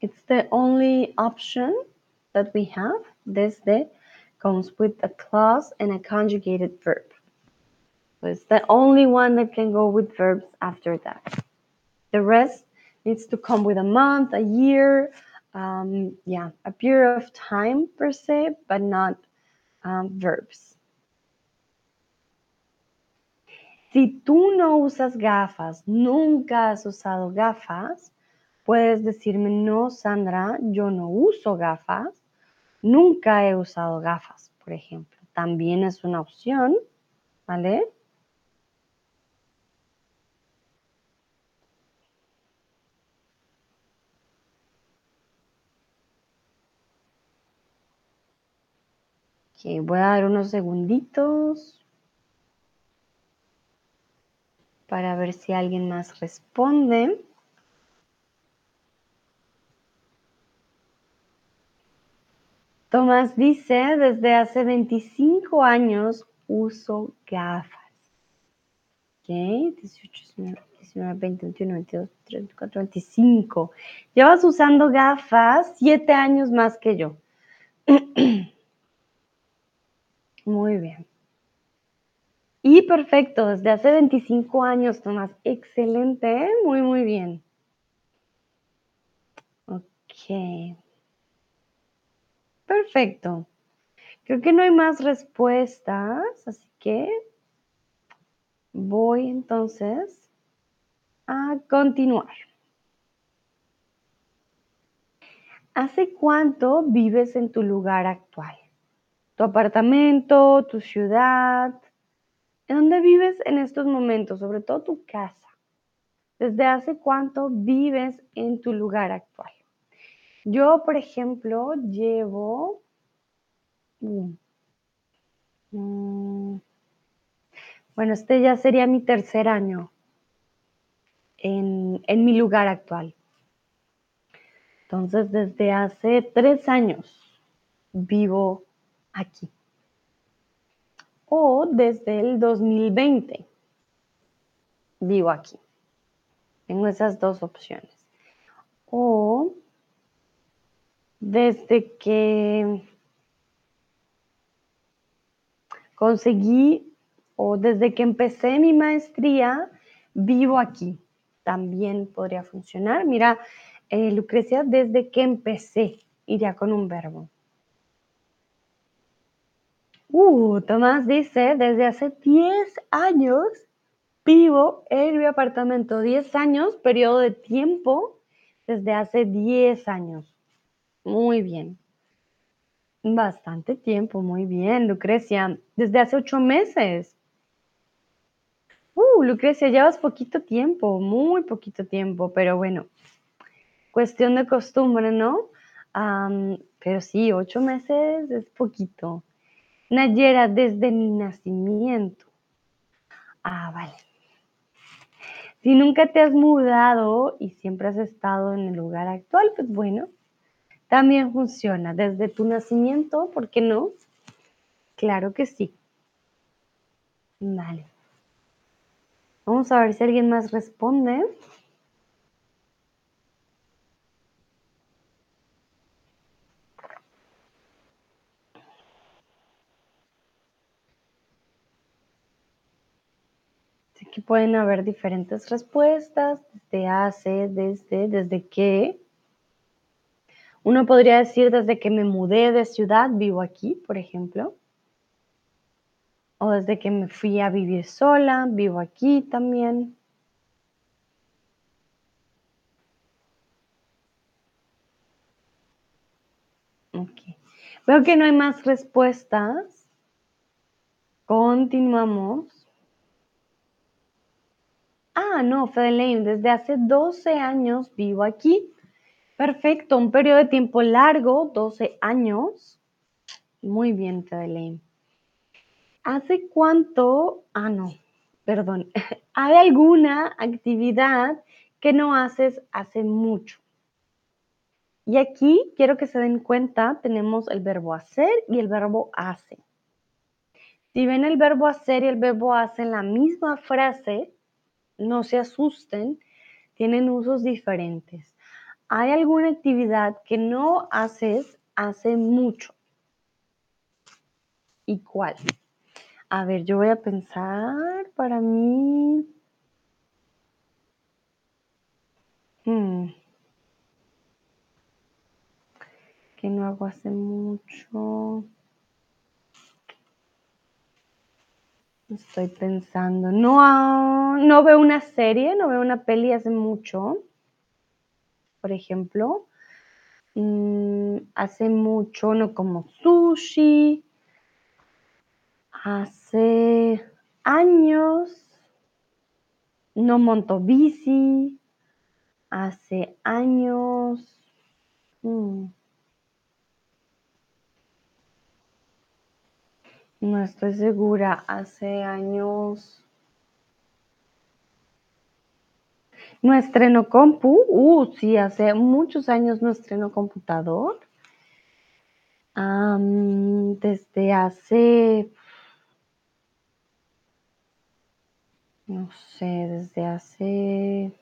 [SPEAKER 1] It's the only option that we have. Desde comes with a clause and a conjugated verb. It's the only one that can go with verbs after that. The rest needs to come with a month, a year, um, yeah, a period of time per se, but not um, verbs. Si tú no usas gafas, nunca has usado gafas, Puedes decirme, no, Sandra, yo no uso gafas. Nunca he usado gafas, por ejemplo. También es una opción, ¿vale? Ok, voy a dar unos segunditos para ver si alguien más responde. Tomás dice, desde hace 25 años uso gafas. 18, 19, 20, 21, 22, 23, 24, 25. Llevas usando gafas siete años más que yo. Muy bien. Y perfecto, desde hace 25 años, Tomás. Excelente, ¿eh? muy, muy bien. Ok. Perfecto. Creo que no hay más respuestas, así que voy entonces a continuar. ¿Hace cuánto vives en tu lugar actual? ¿Tu apartamento, tu ciudad? ¿En dónde vives en estos momentos? Sobre todo tu casa. ¿Desde hace cuánto vives en tu lugar actual? Yo, por ejemplo, llevo... Mm, mm, bueno, este ya sería mi tercer año en, en mi lugar actual. Entonces, desde hace tres años vivo aquí. O desde el 2020 vivo aquí. Tengo esas dos opciones. O desde que conseguí o desde que empecé mi maestría, vivo aquí. También podría funcionar. Mira, eh, Lucrecia, desde que empecé, iría con un verbo. Uh, Tomás dice, desde hace 10 años vivo en mi apartamento. 10 años, periodo de tiempo, desde hace 10 años. Muy bien. Bastante tiempo, muy bien, Lucrecia. Desde hace 8 meses. Uh, Lucrecia, llevas poquito tiempo, muy poquito tiempo, pero bueno, cuestión de costumbre, ¿no? pero sí, ocho meses es poquito. Nayera, desde mi nacimiento. Ah, vale. Si nunca te has mudado y siempre has estado en el lugar actual, pues bueno, también funciona. Desde tu nacimiento, ¿por qué no? Claro que sí. Vale. Vamos a ver si alguien más responde. Que pueden haber diferentes respuestas, desde hace, desde, desde qué. Uno podría decir desde que me mudé de ciudad, vivo aquí, por ejemplo. O desde que me fui a vivir sola, vivo aquí también. Ok. Veo que no hay más respuestas. Continuamos. Ah, no, Fedelein, desde hace 12 años vivo aquí. Perfecto, un periodo de tiempo largo, 12 años. Muy bien, Fedelein. ¿Hace cuánto? Ah, no, perdón. ¿Hay alguna actividad que no haces hace mucho? Y aquí quiero que se den cuenta, tenemos el verbo hacer y el verbo hace. Si ven el verbo hacer y el verbo hace en la misma frase, no se asusten, tienen usos diferentes. ¿Hay alguna actividad que no haces hace mucho? ¿Y cuál? A ver, yo voy a pensar para mí. Hmm. Que no hago hace mucho. Estoy pensando, no, no veo una serie, no veo una peli hace mucho, por ejemplo. Mm, hace mucho no como sushi. Hace años no monto bici. Hace años. Mm, No estoy segura. Hace años. No estreno compu. Uh, sí, hace muchos años no estreno computador. desde hace no sé, desde hace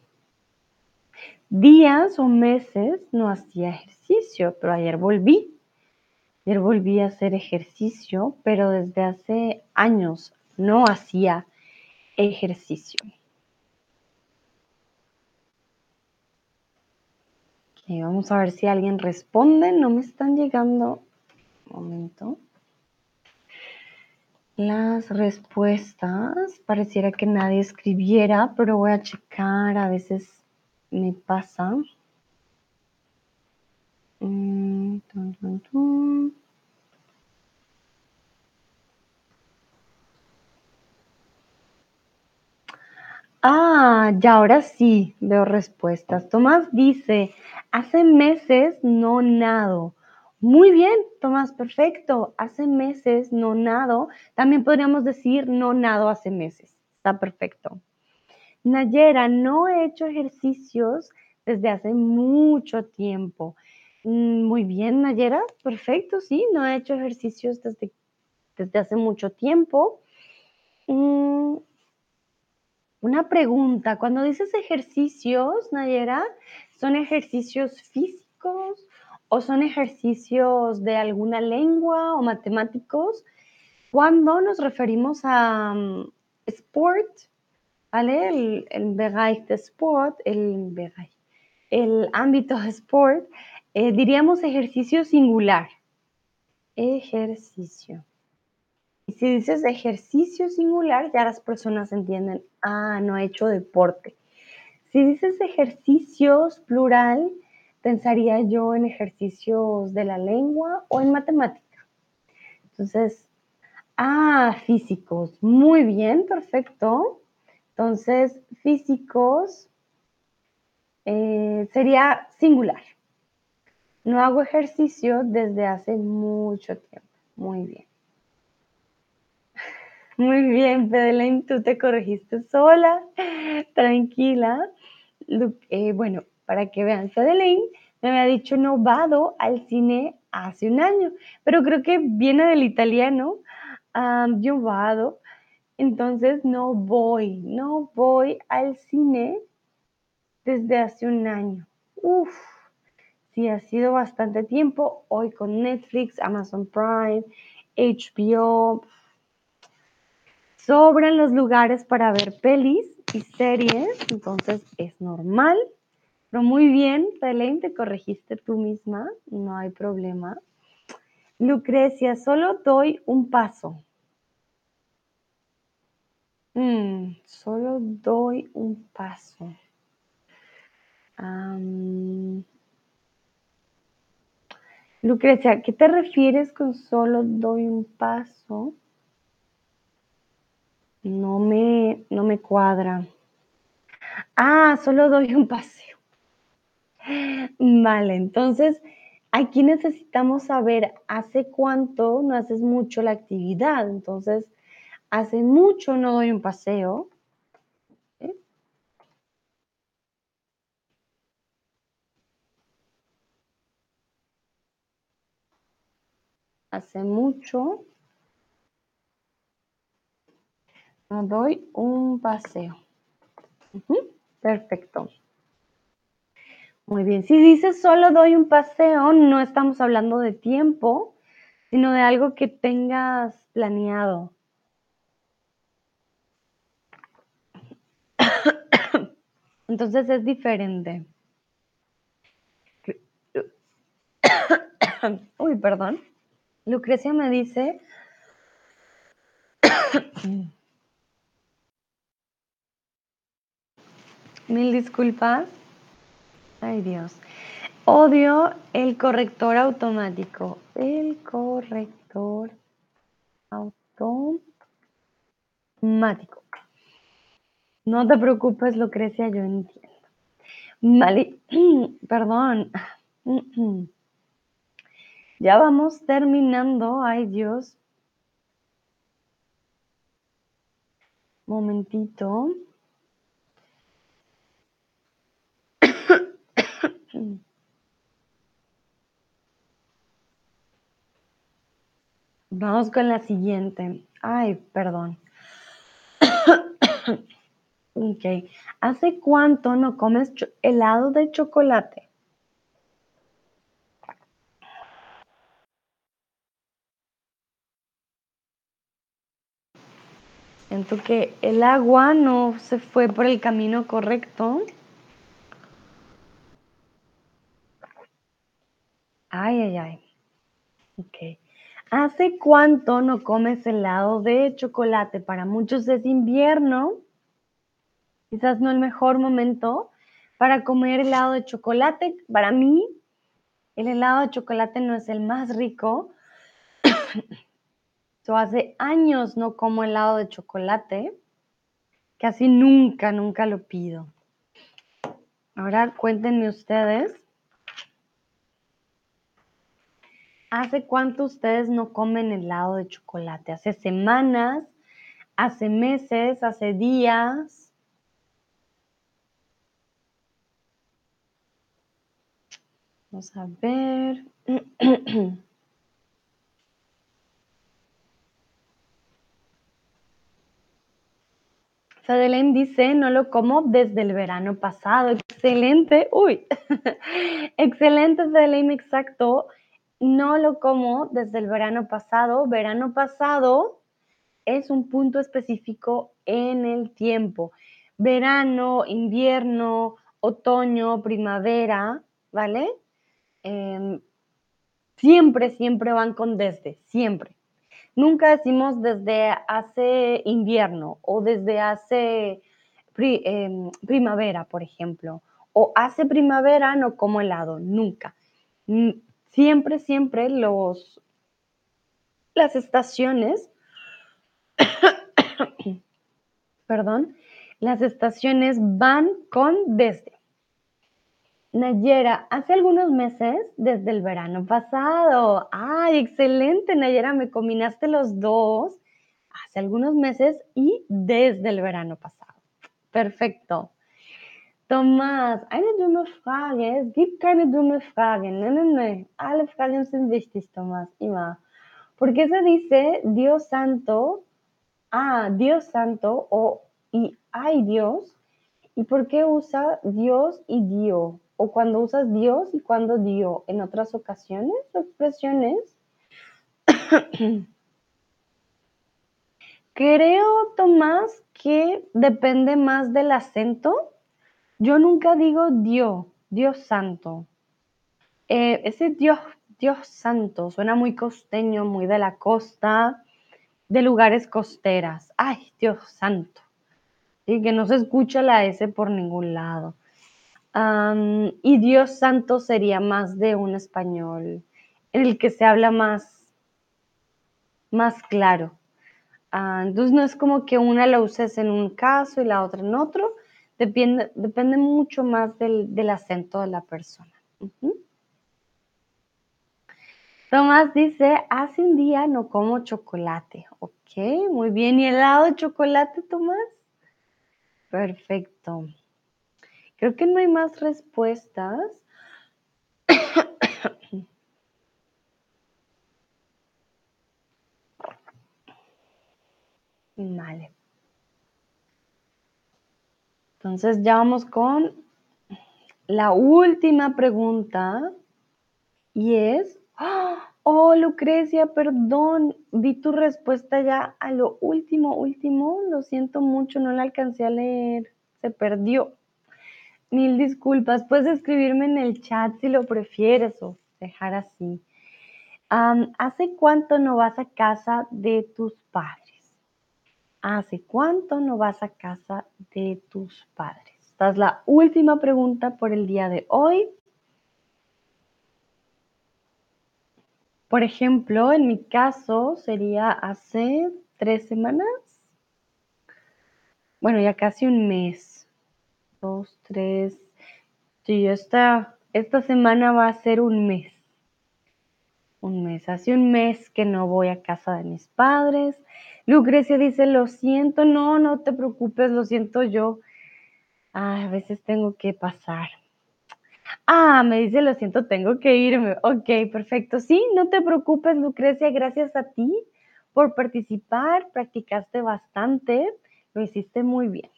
[SPEAKER 1] días o meses no hacía ejercicio, pero ayer volví. Ayer volví a hacer ejercicio, pero desde hace años no hacía ejercicio. Okay, vamos a ver si alguien responde. No me están llegando. Un momento. Las respuestas. Pareciera que nadie escribiera, pero voy a checar. A veces me pasa. Tun. Ah, ya ahora sí veo respuestas. Tomás dice, hace meses no nado. Muy bien, Tomás, perfecto. Hace meses no nado. También podríamos decir no nado hace meses. Está perfecto. Nayera, no he hecho ejercicios desde hace mucho tiempo. Mm, Muy bien, Nayera, perfecto, sí, no he hecho ejercicios desde, desde hace mucho tiempo. Mm, Una pregunta, cuando dices ejercicios, Nayera, ¿son ejercicios físicos o son ejercicios de alguna lengua o matemáticos? Cuando nos referimos a mm, sport, ¿vale? El, el Bereich de sport, el el ámbito de sport, eh, diríamos ejercicio singular. Ejercicio. Y si dices ejercicio singular, ya las personas entienden, ah, no ha hecho deporte. Si dices ejercicios plural, pensaría yo en ejercicios de la lengua o en matemática. Entonces, ah, físicos. Muy bien, perfecto. Entonces, físicos eh, sería singular. No hago ejercicio desde hace mucho tiempo. Muy bien. Muy bien, Fedelaine, tú te corregiste sola, tranquila. Eh, bueno, para que vean, Fedelaine me había dicho no vado al cine hace un año, pero creo que viene del italiano, yo vado, entonces no voy, no voy al cine desde hace un año. Uf, sí, ha sido bastante tiempo, hoy con Netflix, Amazon Prime, HBO, sobran los lugares para ver pelis y series, entonces es normal. Pero muy bien, Belén, te corregiste tú misma, no hay problema. Lucrecia, solo doy un paso. Mm, solo doy un paso. Lucrecia, ¿qué te refieres con solo doy un paso? No me, no me cuadra. Ah, solo doy un paseo. Vale, entonces aquí necesitamos saber hace cuánto no haces mucho la actividad. Entonces, hace mucho no doy un paseo. Hace mucho no doy un paseo. Perfecto. Muy bien. Si dices solo doy un paseo, no estamos hablando de tiempo, sino de algo que tengas planeado. Entonces es diferente. Uy, perdón. Lucrecia me dice... Mil disculpas. Ay, Dios. Odio el corrector automático. El corrector automático. No te preocupes, Lucrecia, yo entiendo. Vale, perdón. Ya vamos terminando. Ay, Dios. Momentito. Vamos con la siguiente. Ay, perdón. Ok. ¿Hace cuánto no comes helado de chocolate? Siento que el agua no se fue por el camino correcto. Ay, ay, ay. Ok. ¿Hace cuánto no comes helado de chocolate? Para muchos es invierno, quizás no el mejor momento para comer helado de chocolate. Para mí, el helado de chocolate no es el más rico. Hace años no como helado de chocolate. Casi nunca, nunca lo pido. Ahora cuéntenme ustedes. ¿Hace cuánto ustedes no comen helado de chocolate? ¿Hace semanas? ¿Hace meses? ¿Hace días? Vamos a ver. Fedelaine dice, no lo como desde el verano pasado. Excelente. Uy. Excelente, Fedelaine, exacto. No lo como desde el verano pasado. Verano pasado es un punto específico en el tiempo. Verano, invierno, otoño, primavera, ¿vale? Em, siempre, siempre van con desde, siempre. Nunca decimos desde hace invierno o desde hace em, primavera, por ejemplo. O hace primavera no como helado, nunca. Siempre, siempre los, las estaciones, perdón, las estaciones van con desde. Nayera, hace algunos meses, desde el verano pasado. ¡Ay, excelente, Nayera! Me combinaste los dos. Hace algunos meses y desde el verano pasado. Perfecto. Tomás, eine dumme Frage. Es gibt keine dumme Fragen. Nein, nein, nein. Alle Fragen sind wichtig, Tomás. Immer. ¿Por qué se dice Dios santo? Ah, Dios santo o y ay Dios. ¿Y por qué usa Dios y Dio? O cuando usas Dios y cuando Dio en otras ocasiones o expresiones. Creo, Tomás, que depende más del acento. Yo nunca digo Dios, Dios santo. Eh, ese Dios, Dios santo suena muy costeño, muy de la costa, de lugares costeras. Ay, Dios santo. Y que no se escucha la S por ningún lado. Y Dios santo sería más de un español en el que se habla más, más claro. Ah, entonces no es como que una la uses en un caso y la otra en otro. Depende, mucho más del, acento de la persona. Tomás dice, hace un día no como chocolate. Ok, muy bien. ¿Y helado de chocolate, Tomás? Perfecto. Creo que no hay más respuestas. Vale. Entonces ya vamos con la última pregunta y es, ¡Ah! oh Lucrecia, perdón, vi tu respuesta ya a lo último, último, lo siento mucho, no la alcancé a leer, se perdió. Mil disculpas, puedes escribirme en el chat si lo prefieres o dejar así. ¿Hace cuánto no vas a casa de tus padres? ¿Hace cuánto no vas a casa de tus padres? Esta es la última pregunta por el día de hoy. Por ejemplo, en mi caso sería hace tres semanas. Bueno, ya casi un mes. Dos, tres. Sí, esta, esta semana va a ser un mes. Un mes. Hace un mes que no voy a casa de mis padres. Lucrecia dice, lo siento, no, no te preocupes, lo siento yo. A veces tengo que pasar. Ah, me dice, lo siento, tengo que irme. Ok, perfecto. Sí, no te preocupes, Lucrecia, gracias a ti por participar, practicaste bastante, lo hiciste muy bien.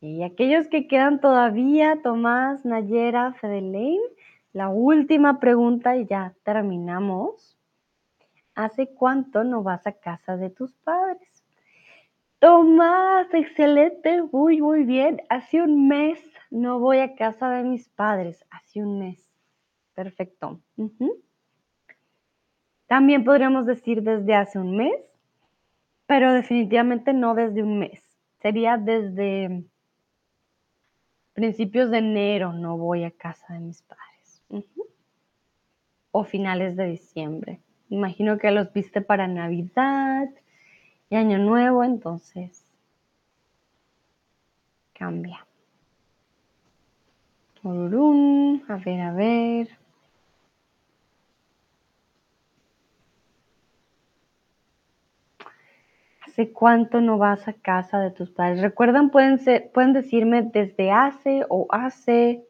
[SPEAKER 1] Y aquellos que quedan todavía, Tomás, Nayera, Fedelein, la última pregunta y ya terminamos. ¿Hace cuánto no vas a casa de tus padres? Tomás, excelente, muy, muy bien. Hace un mes no voy a casa de mis padres. Hace un mes. Perfecto. También podríamos decir desde hace un mes, pero definitivamente no desde un mes. Sería desde principios de enero no voy a casa de mis padres. O finales de diciembre. Imagino que los viste para Navidad y Año Nuevo, entonces cambia. A ver, a ver. ¿Hace cuánto no vas a casa de tus padres? Recuerdan, pueden, pueden decirme desde hace o hace.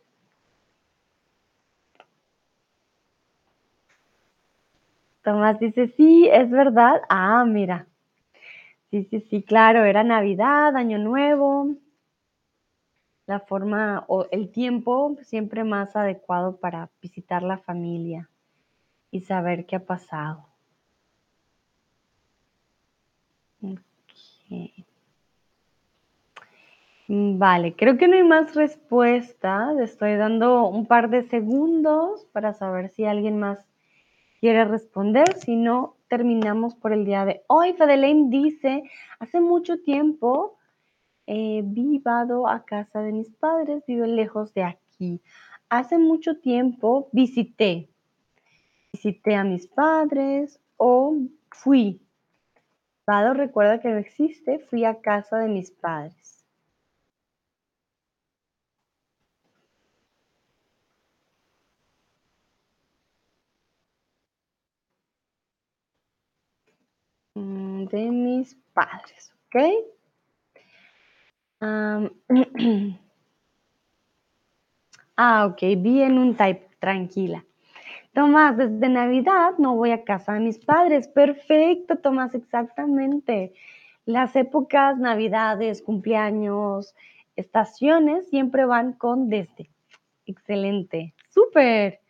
[SPEAKER 1] Tomás dice, sí, es verdad. Ah, mira. Sí, sí, sí, claro, era Navidad, Año Nuevo. La forma o el tiempo siempre más adecuado para visitar la familia y saber qué ha pasado. Vale, creo que no hay más respuestas. Estoy dando un par de segundos para saber si alguien más quiere responder. Si no, terminamos por el día de hoy. Fedelaine dice, hace mucho tiempo he vivado a casa de mis padres, vivo lejos de aquí. Hace mucho tiempo visité, visité a mis padres o fui recuerda que no existe, fui a casa de mis padres. Mm, de mis padres, ¿ok? ah, ok, vi en un type, tranquila. Tomás, desde Navidad no voy a casa de mis padres. Perfecto, Tomás, exactamente. Las épocas, Navidades, cumpleaños, estaciones siempre van con desde. Excelente, súper.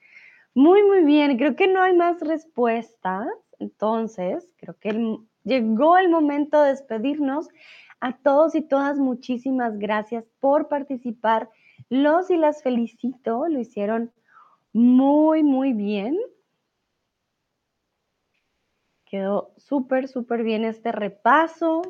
[SPEAKER 1] Muy, muy bien. Creo que no hay más respuestas. Entonces, creo que llegó el momento de despedirnos. A todos y todas, muchísimas gracias por participar. Los y las felicito. Lo hicieron muy, muy bien. Quedó súper, súper bien este repaso.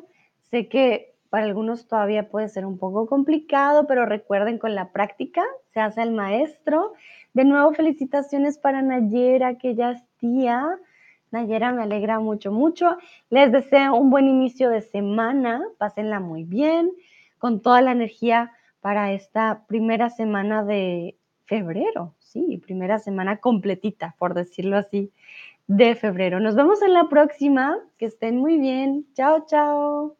[SPEAKER 1] Sé que para algunos todavía puede ser un poco complicado, pero recuerden con la práctica se hace el maestro. De nuevo, felicitaciones para Nayera, que ya es. Nayera, me alegra mucho, mucho. Les deseo un buen inicio de semana. Pásenla muy bien, con toda la energía para esta primera semana de febrero sí, primera semana completita, por decirlo así, de febrero. Nos vemos en la próxima. Que estén muy bien. Chao, chao.